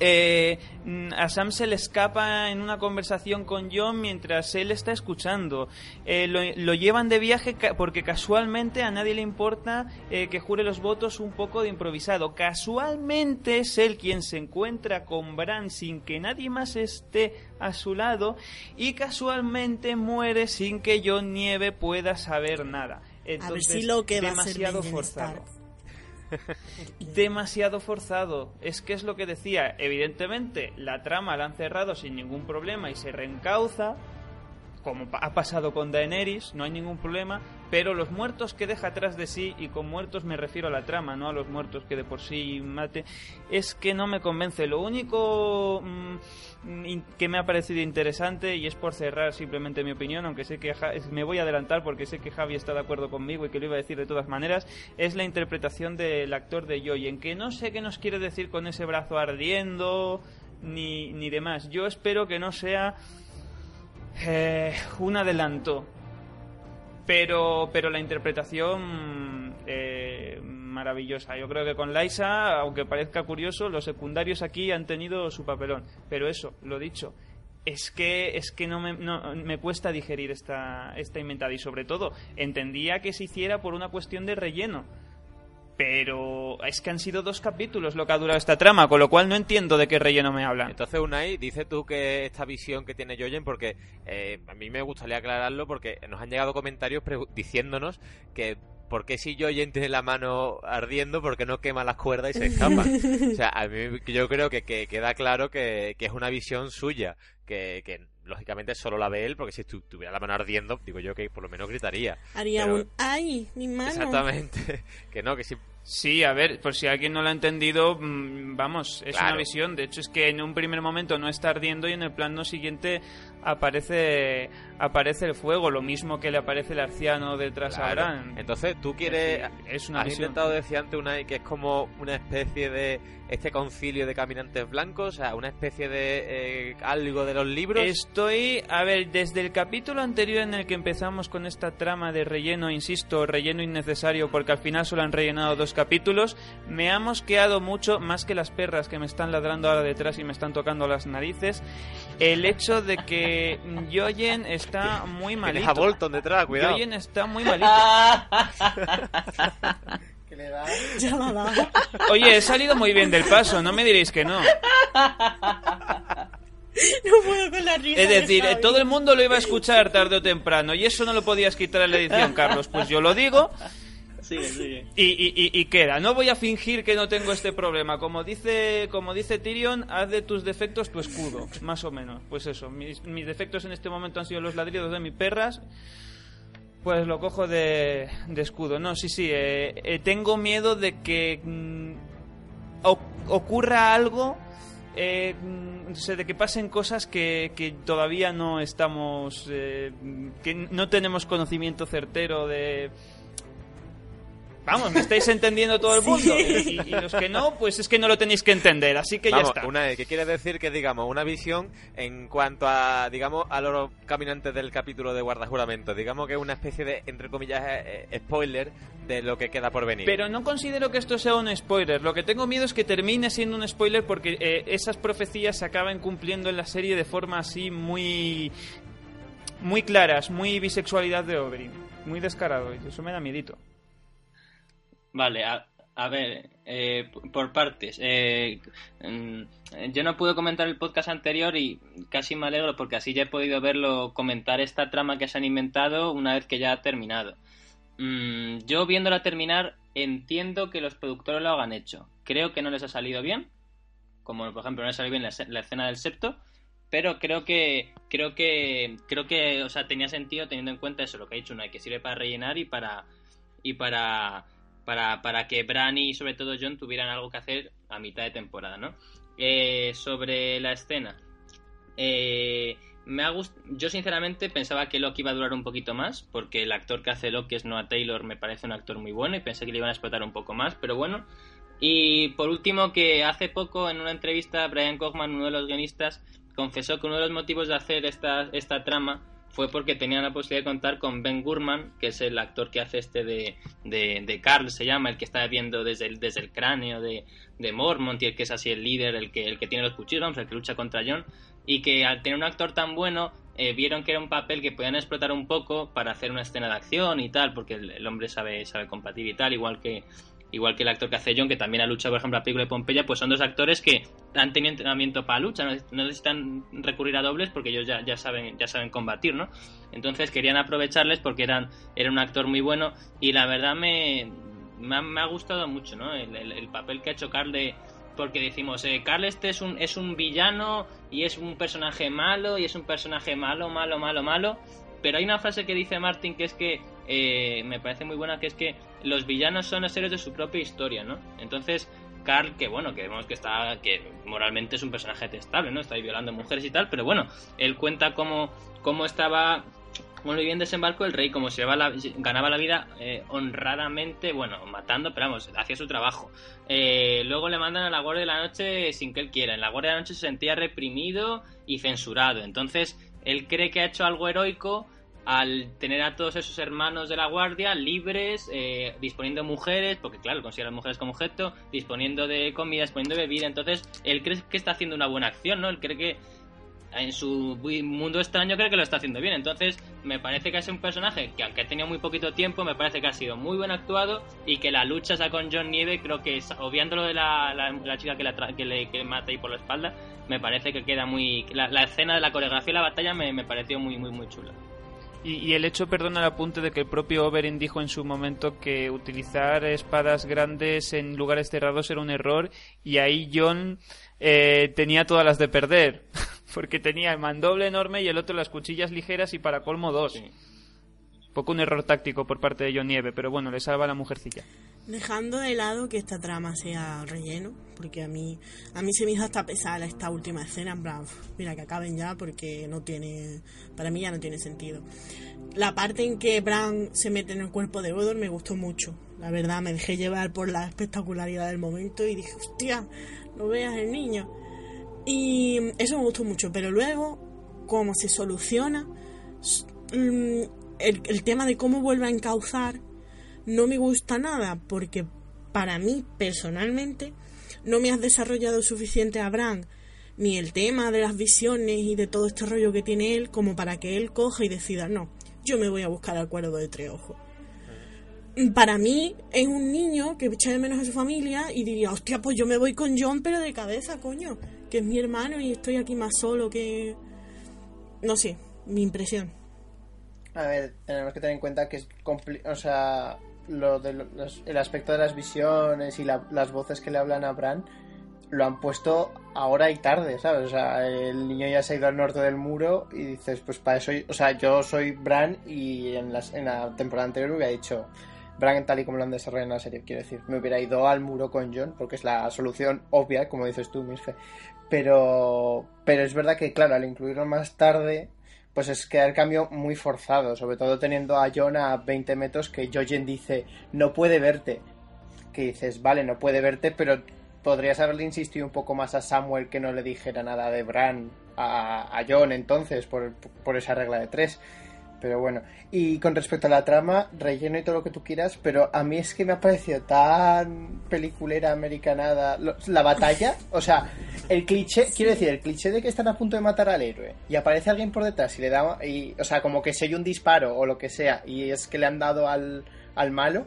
eh, mm, a Sam se le escapa en una conversación con John mientras él está escuchando. Eh, lo, lo llevan de viaje ca- porque casualmente a nadie le importa eh, que jure los votos un poco de improvisado. Casualmente es él quien se encuentra con Bran sin que nadie más esté a su lado y casualmente muere sin que John Nieve pueda saber nada. a ver Entonces, si lo que va a ser demasiado Benjen forzado. demasiado forzado. Es que es lo que decía. Evidentemente, la trama la han cerrado sin ningún problema y se reencauza, como ha pasado con Daenerys, no hay ningún problema. Pero los muertos que deja atrás de sí, y con muertos me refiero a la trama, no a los muertos que de por sí mate, es que no me convence. Lo único mm, in- que me ha parecido interesante, y es por cerrar simplemente mi opinión, aunque sé que me voy a adelantar porque sé que Javi está de acuerdo conmigo y que lo iba a decir de todas maneras, es la interpretación del actor de Joyen, que no sé qué nos quiere decir con ese brazo ardiendo ni, ni demás. Yo espero que no sea eh, un adelanto, pero, pero la interpretación eh, maravillosa. Yo creo que con Liza, aunque parezca curioso, los secundarios aquí han tenido su papelón. Pero eso, lo dicho, es que es que no me, no- me cuesta digerir esta, esta inventada y sobre todo entendía que se hiciera por una cuestión de relleno. Pero es que han sido dos capítulos lo que ha durado esta trama, con lo cual no entiendo de qué relleno me hablan. Entonces, Unai, dice tú que esta visión que tiene Jojen, porque eh, a mí me gustaría aclararlo, porque nos han llegado comentarios diciéndonos que por qué si Jojen tiene la mano ardiendo, porque no quema las cuerdas y se escapa. o sea, a mí yo creo que, que queda claro que, que es una visión suya, que, que lógicamente solo la ve él, porque si tu- tuviera la mano ardiendo, digo yo que por lo menos gritaría. Haría Pero- un ¡ay! Mi mano. Exactamente. que no, que si Sí, a ver, por si alguien no lo ha entendido, mm, vamos, es Claro. una visión. De hecho, es que en un primer momento no está ardiendo y en el plano siguiente aparece aparece el fuego, lo mismo que le aparece el arciano detrás a Claro. Bran. Entonces, tú quieres. Es una has visión. intentado decir antes una que es como una especie de este concilio de caminantes blancos, o sea, una especie de eh, algo de los libros. Estoy, a ver, desde el capítulo anterior en el que empezamos con esta trama de relleno, insisto, relleno innecesario porque al final solo han rellenado dos capítulos, me ha mosqueado mucho, más que las perras que me están ladrando ahora detrás y me están tocando las narices, el hecho de que Jojen está muy Tienes a malito. Bolton detrás, cuidado. Jojen está muy malito. Que le da. Oye, he salido muy bien del paso, no me diréis que no. No puedo con la risa. Es de decir, Javi. todo el mundo lo iba a escuchar tarde o temprano y eso no lo podías quitar en la edición, Carlos. Pues yo lo digo Sigue, sigue. y, y- y- y queda. No voy a fingir que no tengo este problema. Como dice, como dice Tyrion, haz de tus defectos tu escudo, más o menos. Pues eso, mis, mis defectos en este momento han sido los ladridos de mis perras. Pues lo cojo de, de escudo. No, sí, sí. eh, eh, tengo miedo de que mm, o- ocurra algo. eh, mm, o sea, de que pasen cosas que, que todavía no estamos. eh, que no tenemos conocimiento certero de. Vamos, me estáis entendiendo todo el mundo. Y, y- y los que no, pues es que no lo tenéis que entender. Así que Vamos, ya está. una ¿qué quiere decir que digamos una visión en cuanto a digamos a los caminantes del capítulo de guardajuramento, digamos que es una especie de entre comillas eh, eh, spoiler de lo que queda por venir. Pero no considero que esto sea un spoiler. Lo que tengo miedo es que termine siendo un spoiler porque eh, esas profecías se acaban cumpliendo en la serie de forma así muy. muy claras, muy bisexualidad de Oberyn. Muy descarado. y Eso me da miedito. Vale, a, a ver, eh, por partes. Eh, mm, yo no pude comentar el podcast anterior y casi me alegro porque así ya he podido verlo, comentar esta trama que se han inventado una vez que ya ha terminado. Mm, yo viéndola terminar entiendo que los productores lo hagan hecho. Creo que no les ha salido bien, como por ejemplo no les salió bien la, la escena del septo, pero creo que creo que creo que o sea tenía sentido teniendo en cuenta eso lo que ha dicho una que sirve para rellenar y para y para para, para que Bran y sobre todo John tuvieran algo que hacer a mitad de temporada, ¿no? Eh, sobre la escena. Eh, me ha gust... Yo sinceramente pensaba que Loki iba a durar un poquito más, porque el actor que hace Loki es Noah Taylor, me parece un actor muy bueno y pensé que le iban a explotar un poco más, pero bueno. Y por último, que hace poco en una entrevista Brian Kochman, uno de los guionistas, confesó que uno de los motivos de hacer esta, esta trama fue porque tenían la posibilidad de contar con Ben Gurman, que es el actor que hace este de, de, de Carl, se llama, el que está viendo desde el, desde el cráneo de, de Mormont y el que es así el líder, el que, el que tiene los cuchillos, el que lucha contra John, y que al tener un actor tan bueno eh, vieron que era un papel que podían explotar un poco para hacer una escena de acción y tal, porque el, el hombre sabe, sabe combatir y tal, igual que, igual que el actor John, que también ha luchado, por ejemplo, la película de Pompeya, pues son dos actores que han tenido entrenamiento para lucha, no necesitan recurrir a dobles porque ellos ya, ya, saben, ya saben combatir, ¿no? Entonces querían aprovecharles porque eran, era un actor muy bueno y la verdad me, me, ha, me ha gustado mucho, ¿no? El, el, el, papel que ha hecho Carl de... Porque decimos, eh, Carl este es un, es un villano y es un personaje malo y es un personaje malo, malo, malo, malo. Pero hay una frase que dice Martin que es que eh, me parece muy buena, que es que los villanos son los héroes de su propia historia, ¿no? Entonces, Carl, que bueno, que vemos que está, que moralmente es un personaje detestable, ¿no? Está ahí violando mujeres y tal, pero bueno, él cuenta cómo, cómo estaba vivía en desembarco el rey, como se la, ganaba la vida eh, honradamente, bueno, matando, pero vamos, hacía su trabajo. Eh, luego le mandan a la Guardia de la Noche sin que él quiera. En la Guardia de la Noche se sentía reprimido y censurado. Entonces, él cree que ha hecho algo heroico al tener a todos esos hermanos de la guardia libres, eh, disponiendo mujeres, porque claro, considera a las mujeres como objeto, disponiendo de comida, disponiendo de bebida, entonces él cree que está haciendo una buena acción, ¿no? Él cree que en su mundo extraño cree que lo está haciendo bien, entonces me parece que es un personaje que aunque ha tenido muy poquito tiempo, me parece que ha sido muy buen actuado y que la lucha esa con John Nieve, creo que obviando lo de la, la, chica que, la que le mata ahí por la espalda, me parece que queda muy... La, la escena de la coreografía de la batalla me, me pareció muy, muy, muy chula. Y, y, el hecho, perdona el apunte, de que el propio Oberyn dijo en su momento que utilizar espadas grandes en lugares cerrados era un error y ahí John eh, tenía todas las de perder. Porque tenía el mandoble enorme y el otro las cuchillas ligeras y para colmo dos. Sí. Poco un error táctico por parte de John Nieve, pero bueno, le salva a la mujercilla. Dejando de lado que esta trama sea relleno, porque a mí a mí se me hizo hasta pesada esta última escena, en plan, mira que acaben ya porque no tiene, para mí ya no tiene sentido. La parte en que Bran se mete en el cuerpo de Odor me gustó mucho, la verdad, me dejé llevar por la espectacularidad del momento y dije, hostia, no veas el niño. Y eso me gustó mucho, pero luego, cómo se soluciona, el, el tema de cómo vuelve a encauzar no me gusta nada porque para mí personalmente no me has desarrollado suficiente a Bran ni el tema de las visiones y de todo este rollo que tiene él como para que él coja y decida no, yo me voy a buscar al cuervo de tres ojos. Para mí es un niño que echa de menos a su familia y diría, hostia, pues yo me voy con John pero de cabeza, coño, que es mi hermano y estoy aquí más solo que... No sé, mi impresión. A ver, tenemos que tener en cuenta que es o sea, lo de los, el aspecto de las visiones y la, las voces que le hablan a Bran lo han puesto ahora y tarde, ¿sabes? O sea, el niño ya se ha ido al norte del muro y dices, pues para eso, o sea, yo soy Bran y en, las, en la temporada anterior hubiera dicho Bran tal y como lo han desarrollado en la serie, quiero decir, me hubiera ido al muro con John porque es la solución obvia, como dices tú, Misfe. Pero, pero es verdad que, claro, al incluirlo más tarde, pues es que el cambio muy forzado, sobre todo teniendo a John a 20 metros que Jojen dice, no puede verte. Que dices, vale, no puede verte, pero podrías haberle insistido un poco más a Samuel que no le dijera nada de Bran a, a John entonces, por, por esa regla de tres. Pero bueno, y con respecto a la trama, relleno y todo lo que tú quieras, pero a mí es que me ha parecido tan peliculera americanada la batalla, o sea, el cliché, quiero decir, el cliché de que están a punto de matar al héroe y aparece alguien por detrás y le da, y, o sea, como que se oye un disparo o lo que sea y es que le han dado al, al malo,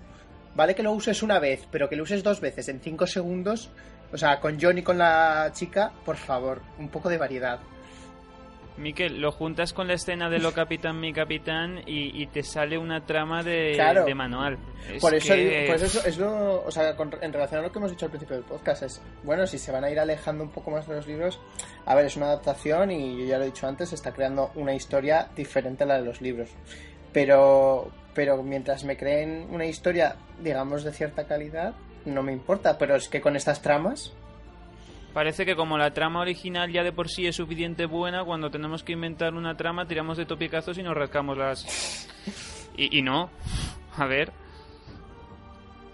vale que lo uses una vez, pero que lo uses dos veces en cinco segundos, o sea, con John y con la chica, por favor, un poco de variedad. Miquel, lo juntas con la escena de lo capitán, mi capitán y, y te sale una trama de, claro. de manual. Es por eso, que... pues eso es lo. O sea, con, en relación a lo que hemos dicho al principio del podcast, es. Bueno, si se van a ir alejando un poco más de los libros, a ver, es una adaptación y yo ya lo he dicho antes, está creando una historia diferente a la de los libros. Pero, pero mientras me creen una historia, digamos, de cierta calidad, no me importa. Pero es que con estas tramas, Parece que como la trama original ya de por sí es suficiente buena, cuando tenemos que inventar una trama tiramos de topicazos y nos rascamos las... Y, y no. A ver.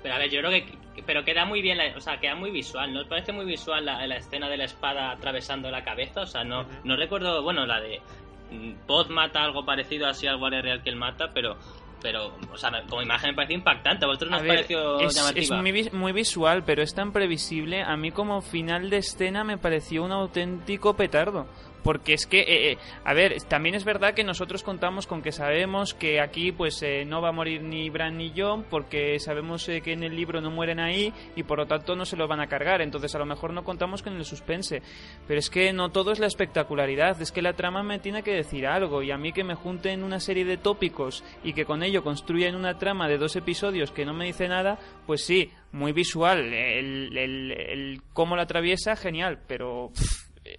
Pero a ver, yo creo que. Pero queda muy bien, la- o sea, queda muy visual, ¿no os parece muy visual la, la escena de la espada atravesando la cabeza? O sea, no, no recuerdo, bueno, la de. mm, Pod mata algo parecido así al guardia real que él mata, pero. Pero, o sea, como imagen me parece impactante. ¿A vosotros no A os ver, pareció es, llamativa? es muy, muy visual, pero es tan previsible. A mí como final de escena me pareció un auténtico petardo. Porque es que, eh, eh, a ver, también es verdad que nosotros contamos con que sabemos que aquí pues eh, no va a morir ni Bran ni John porque sabemos eh, que en el libro no mueren ahí y por lo tanto no se lo van a cargar. Entonces a lo mejor no contamos con el suspense. Pero es que no todo es la espectacularidad, es que la trama me tiene que decir algo y a mí que me junten una serie de tópicos y que con ello construyan una trama de dos episodios que no me dice nada, pues sí, muy visual, el, el, cómo la atraviesa, genial, pero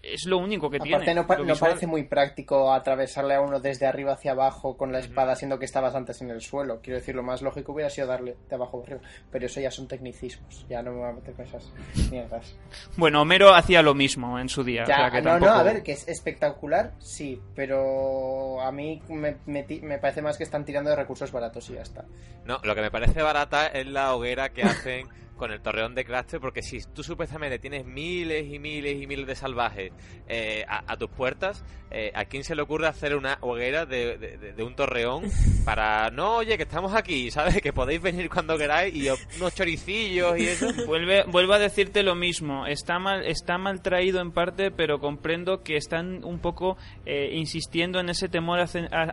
es lo único que Aparte tiene. no, pa- lo no visual. parece muy práctico atravesarle a uno desde arriba hacia abajo con la espada, siendo que estabas antes en el suelo. Quiero decir, lo más lógico hubiera sido darle de abajo a arriba. Pero eso ya son tecnicismos. Ya no me voy a meter con esas mierdas. Bueno, Homero hacía lo mismo en su día. o Ya, sea que no, tampoco- no, a ver, que es espectacular, sí, pero a mí me, me ti- me parece más que están tirando de recursos baratos y ya está. No, lo que me parece barata es la hoguera que hacen con el torreón de Craster, porque si tú supuestamente tienes miles y miles y miles de salvajes eh, a, tus puertas, eh, ¿a quién se le ocurre hacer una hoguera de, de- un torreón para, no, oye, que estamos aquí, ¿sabes? Que podéis venir cuando queráis y os- unos choricillos y eso. Vuelve, vuelvo a decirte lo mismo. Está mal, está mal traído en parte, pero comprendo que están un poco eh, insistiendo en ese temor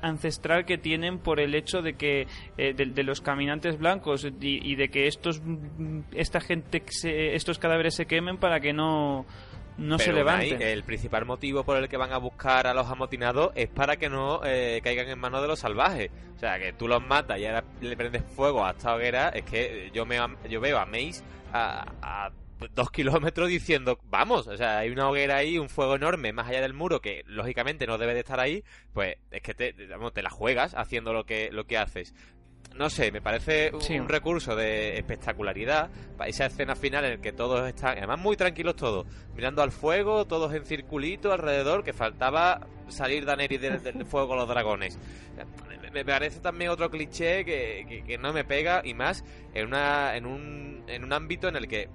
ancestral que tienen por el hecho de que eh, de, los caminantes blancos y, de que estos esta gente que se- estos cadáveres se quemen para que no no se Pero, levanten. el principal motivo por el que van a buscar a los amotinados es para que no eh, caigan en manos de los salvajes. O sea, que tú los matas y ahora le prendes fuego a esta hoguera. Es que yo, me, yo veo a Mace a, a dos kilómetros diciendo, vamos, o sea, hay una hoguera ahí, un fuego enorme más allá del muro que lógicamente no debe de estar ahí. Pues es que te, vamos, te la juegas haciendo lo que, lo que haces. No sé, me parece un, Sí. un recurso de espectacularidad para esa escena final en el que todos están, además muy tranquilos todos, mirando al fuego, todos en circulito alrededor, que faltaba salir Daenerys del, del fuego con los dragones. Me, me parece también otro cliché que, que- que no me pega y más en, una, en, un, en un ámbito en el que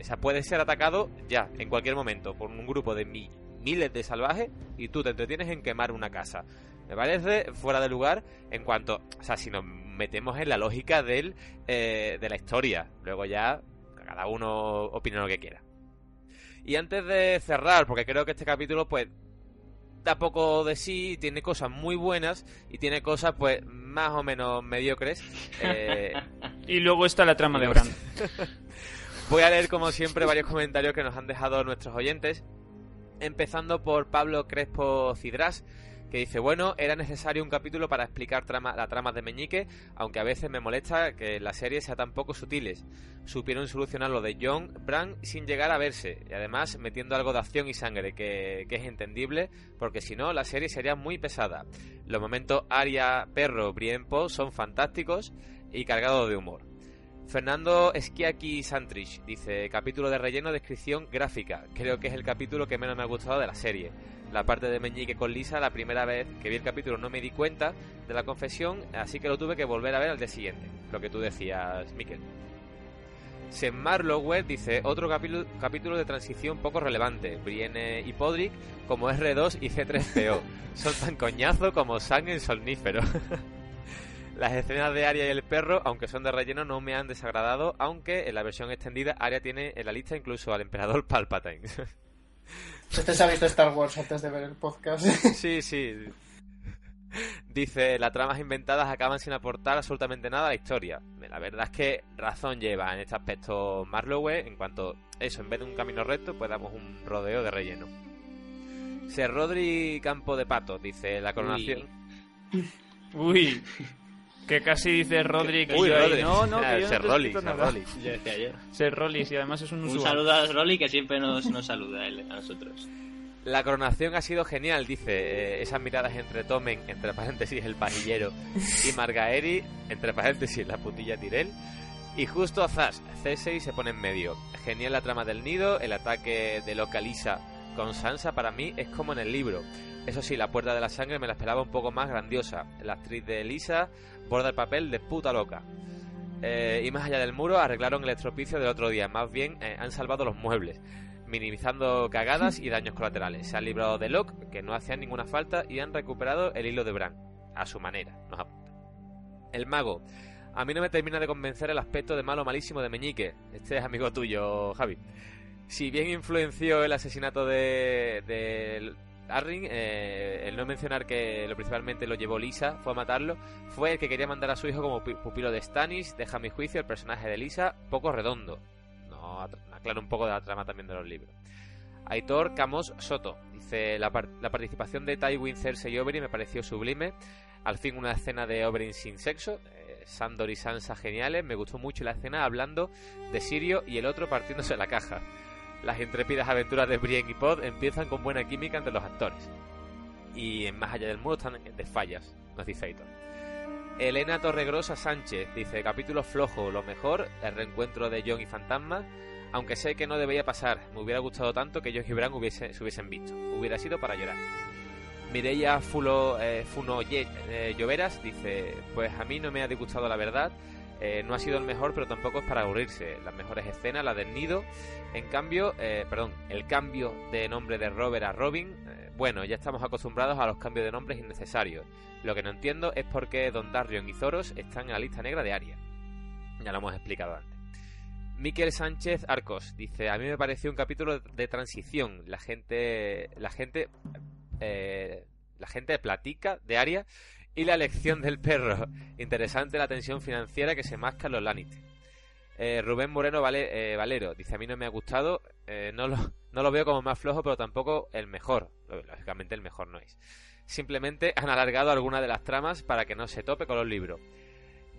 o sea, puede ser atacado ya, en cualquier momento, por un grupo de mi- miles de salvajes y tú te entretienes en quemar una casa. Me parece fuera de lugar en cuanto, o sea, si nos metemos en la lógica del, eh, de la historia. Luego ya cada uno opina lo que quiera. Y antes de cerrar, porque creo que este capítulo pues da poco de sí, tiene cosas muy buenas y tiene cosas pues más o menos mediocres. eh, Y luego está la trama de Bran. Voy a leer, como siempre, varios comentarios que nos han dejado nuestros oyentes. Empezando por Pablo Crespo Cidrás, que dice, bueno, era necesario un capítulo para explicar la trama de Meñique, aunque a veces me molesta que la serie sea tan poco sutiles. Supieron solucionar lo de John Bran sin llegar a verse, y además metiendo algo de acción y sangre, que, que es entendible, porque si no, la serie sería muy pesada. Los momentos Aria, Perro, Brienne Poe son fantásticos y cargados de humor. Fernando Esquiaki Santrich dice, capítulo de relleno, descripción gráfica. Creo que es el capítulo que menos me ha gustado de la serie. La parte de Meñique con Lisa, la primera vez que vi el capítulo no me di cuenta de la confesión, así que lo tuve que volver a ver al día siguiente. Lo que tú decías, Miquel. Senmar Lower dice, otro capítulo, capítulo de transición poco relevante. Brienne y Podrick como R2 y C3PO. Son tan coñazo como Sang en. Las escenas de Arya y el perro, aunque son de relleno, no me han desagradado, aunque en la versión extendida Arya tiene en la lista incluso al emperador Palpatine. Usted se ha visto Star Wars antes de ver el podcast. sí, sí. Dice, las tramas inventadas acaban sin aportar absolutamente nada a la historia. La verdad es que razón lleva en este aspecto Marlowe, en cuanto eso, en vez de un camino recto, pues damos un rodeo de relleno. Ser Rodri Campo de Pato, dice la coronación. Uy, que casi dice Rodri que Uy, yo ahí. No, no, que yo no te Rolly. Rolly. Yo decía yo. Ser Rollis y además es un Un usuario. saludo a Rolly que siempre nos, nos saluda él, a nosotros. La coronación ha sido genial, dice. eh, esas miradas entre Tomen, entre paréntesis, el pajillero, y Margaeri, entre paréntesis, la putilla Tirel. Y justo Zas, C6 se pone en medio. Genial la trama del nido, el ataque de Localisa con Sansa para mí es como en el libro. Eso sí, la puerta de la sangre me la esperaba un poco más grandiosa. La actriz de Elisa borda el papel de puta loca. Eh, y más allá del muro arreglaron el estropicio del otro día. Más bien eh, han salvado los muebles, minimizando cagadas y daños colaterales. Se han librado de Locke, que no hacían ninguna falta, y han recuperado el hilo de Bran. A su manera. El mago. A mí no me termina de convencer el aspecto de malo malísimo de Meñique. Este es amigo tuyo, Javi. Si bien influenció el asesinato de, de Arryn, eh, el no mencionar que lo principalmente lo llevó Lisa, fue a matarlo, fue el que quería mandar a su hijo como pupilo de Stannis, deja mi juicio el personaje de Lisa poco redondo. No, aclaro un poco de la trama también de los libros. Aitor Camos Soto dice: la, la participación de Tywin, Cersei y Oberyn me pareció sublime. Al fin, una escena de Oberyn sin sexo. Eh, Sandor y Sansa geniales. Me gustó mucho la escena hablando de Sirio y el otro partiéndose la caja. Las intrépidas aventuras de Brienne y Pod empiezan con buena química entre los actores. Y en Más allá del muro están de fallas, nos dice Aitor. Elena Torregrosa Sánchez dice, capítulo flojo, lo mejor, el reencuentro de John y Fantasma, aunque sé que no debería pasar, me hubiera gustado tanto que John y Bran hubiese, se hubiesen visto, hubiera sido para llorar. Mireia Fulo, eh, Funo eh, Lloveras dice, pues a mí no me ha disgustado la verdad, eh, no ha sido el mejor, pero tampoco es para aburrirse. Las mejores escenas, la del nido. En cambio, eh, perdón, el cambio de nombre de Robert a Robin. Eh, bueno, ya estamos acostumbrados a los cambios de nombres innecesarios. Lo que no entiendo es por qué Don Darion y Zoros están en la lista negra de Aria. Ya lo hemos explicado antes. Miquel Sánchez Arcos dice: A mí me pareció un capítulo de transición. La gente. La gente. la gente platica de Aria y la elección del perro. Interesante la tensión financiera que se masca los Lannister. Eh, Rubén Moreno eh, Valero dice: A mí no me ha gustado, eh, no, lo, no lo veo como más flojo, pero tampoco el mejor. Lógicamente, el mejor no es. Simplemente han alargado alguna de las tramas para que no se tope con los libros.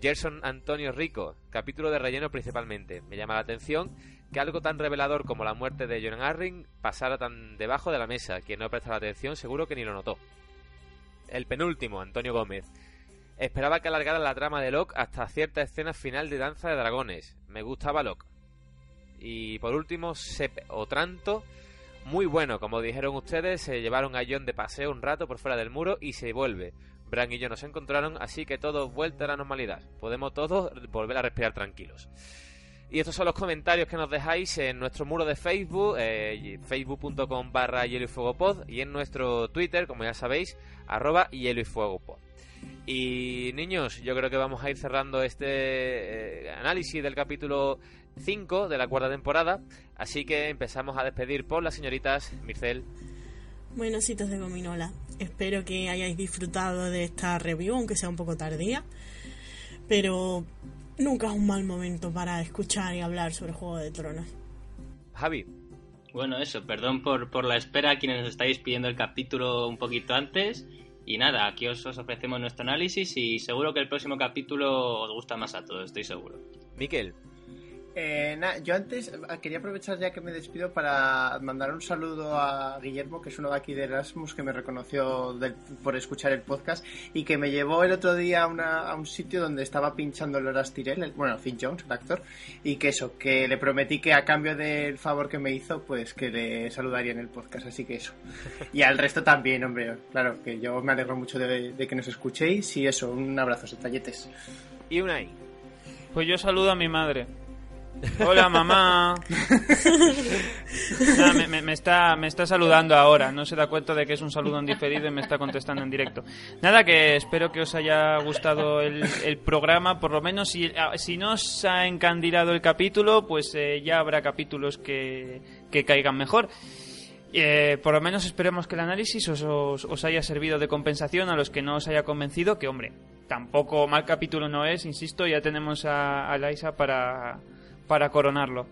Gerson Antonio Rico, capítulo de relleno principalmente. Me llama la atención que algo tan revelador como la muerte de John Arryn pasara tan debajo de la mesa. Quien no presta atención seguro que ni lo notó el penúltimo, Antonio Gómez. Esperaba que alargara la trama de Locke hasta cierta escena final de Danza de Dragones. Me gustaba Locke. Y por último, Sep Otranto. Muy bueno, como dijeron ustedes, se llevaron a John de paseo un rato por fuera del muro y se vuelve. Bran y yo nos encontraron, así que todo vuelta a la normalidad. Podemos todos volver a respirar tranquilos. Y estos son los comentarios que nos dejáis en nuestro muro de Facebook, eh, facebook.com barra hielo y fuego pod, y en nuestro Twitter, como ya sabéis, arroba hielo y fuego pod. Y niños, yo creo que vamos a ir cerrando este eh, análisis del capítulo 5 de la cuarta temporada, así que empezamos a despedir por las señoritas Mircel. Buenos citos de gominola. Espero que hayáis disfrutado de esta review, aunque sea un poco tardía. Pero nunca es un mal momento para escuchar y hablar sobre Juego de Tronos. Javi. Bueno, eso, perdón por, por la espera a quienes estáis pidiendo el capítulo un poquito antes. Y nada, aquí os, os ofrecemos nuestro análisis y seguro que el próximo capítulo os gusta más a todos, estoy seguro. Miquel. Eh, yo antes eh, quería aprovechar ya que me despido para mandar un saludo a Guillermo, que es uno de aquí de Erasmus, que me reconoció por escuchar el podcast y que me llevó el otro día a, un sitio donde estaba pinchando Loras Tyrell, bueno, Finn Jones, el actor, y que eso, que le prometí que a cambio del favor que me hizo, pues que le saludaría en el podcast, así que eso. Y al resto también, hombre, claro, que yo me alegro mucho de, que nos escuchéis y eso, un abrazo, talletes. Y una ahí. Pues yo saludo a mi madre. Hola mamá. me, está, me está saludando ahora. No se da cuenta de que es un saludo en diferido y me está contestando en directo. Nada, que espero que os haya gustado el, programa. Por lo menos, si, ah, si no os ha encandilado el capítulo, pues eh, ya habrá capítulos que, que caigan mejor. Eh, por lo menos esperemos que el análisis os, os, haya servido de compensación a los que no os haya convencido, que hombre, tampoco mal capítulo no es, insisto, ya tenemos a, a Laisa para, para coronarlo.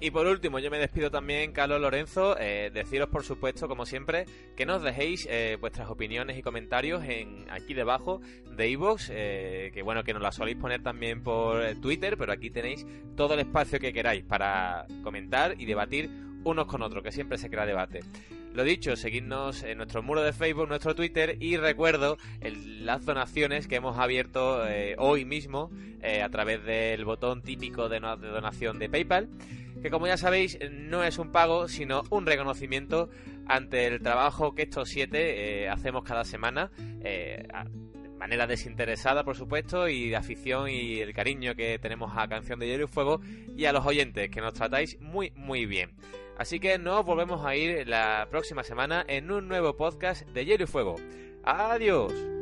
Y por último, yo me despido también, Carlos Lorenzo. Eh, deciros, por supuesto, como siempre, que nos dejéis eh, vuestras opiniones y comentarios en aquí debajo de iVoox. Eh, que bueno, que nos las soléis poner también por Twitter, pero aquí tenéis todo el espacio que queráis para comentar y debatir unos con otros, que siempre se crea debate. Lo dicho, seguidnos en nuestro muro de Facebook, nuestro Twitter y recuerdo las donaciones que hemos abierto eh, hoy mismo eh, a través del botón típico de, donación de PayPal, que como ya sabéis no es un pago sino un reconocimiento ante el trabajo que estos siete eh, hacemos cada semana. Manera desinteresada, por supuesto, y de afición y el cariño que tenemos a Canción de Hielo y Fuego y a los oyentes, que nos tratáis muy, muy bien. Así que nos volvemos a ir la próxima semana en un nuevo podcast de Hielo y Fuego. ¡Adiós!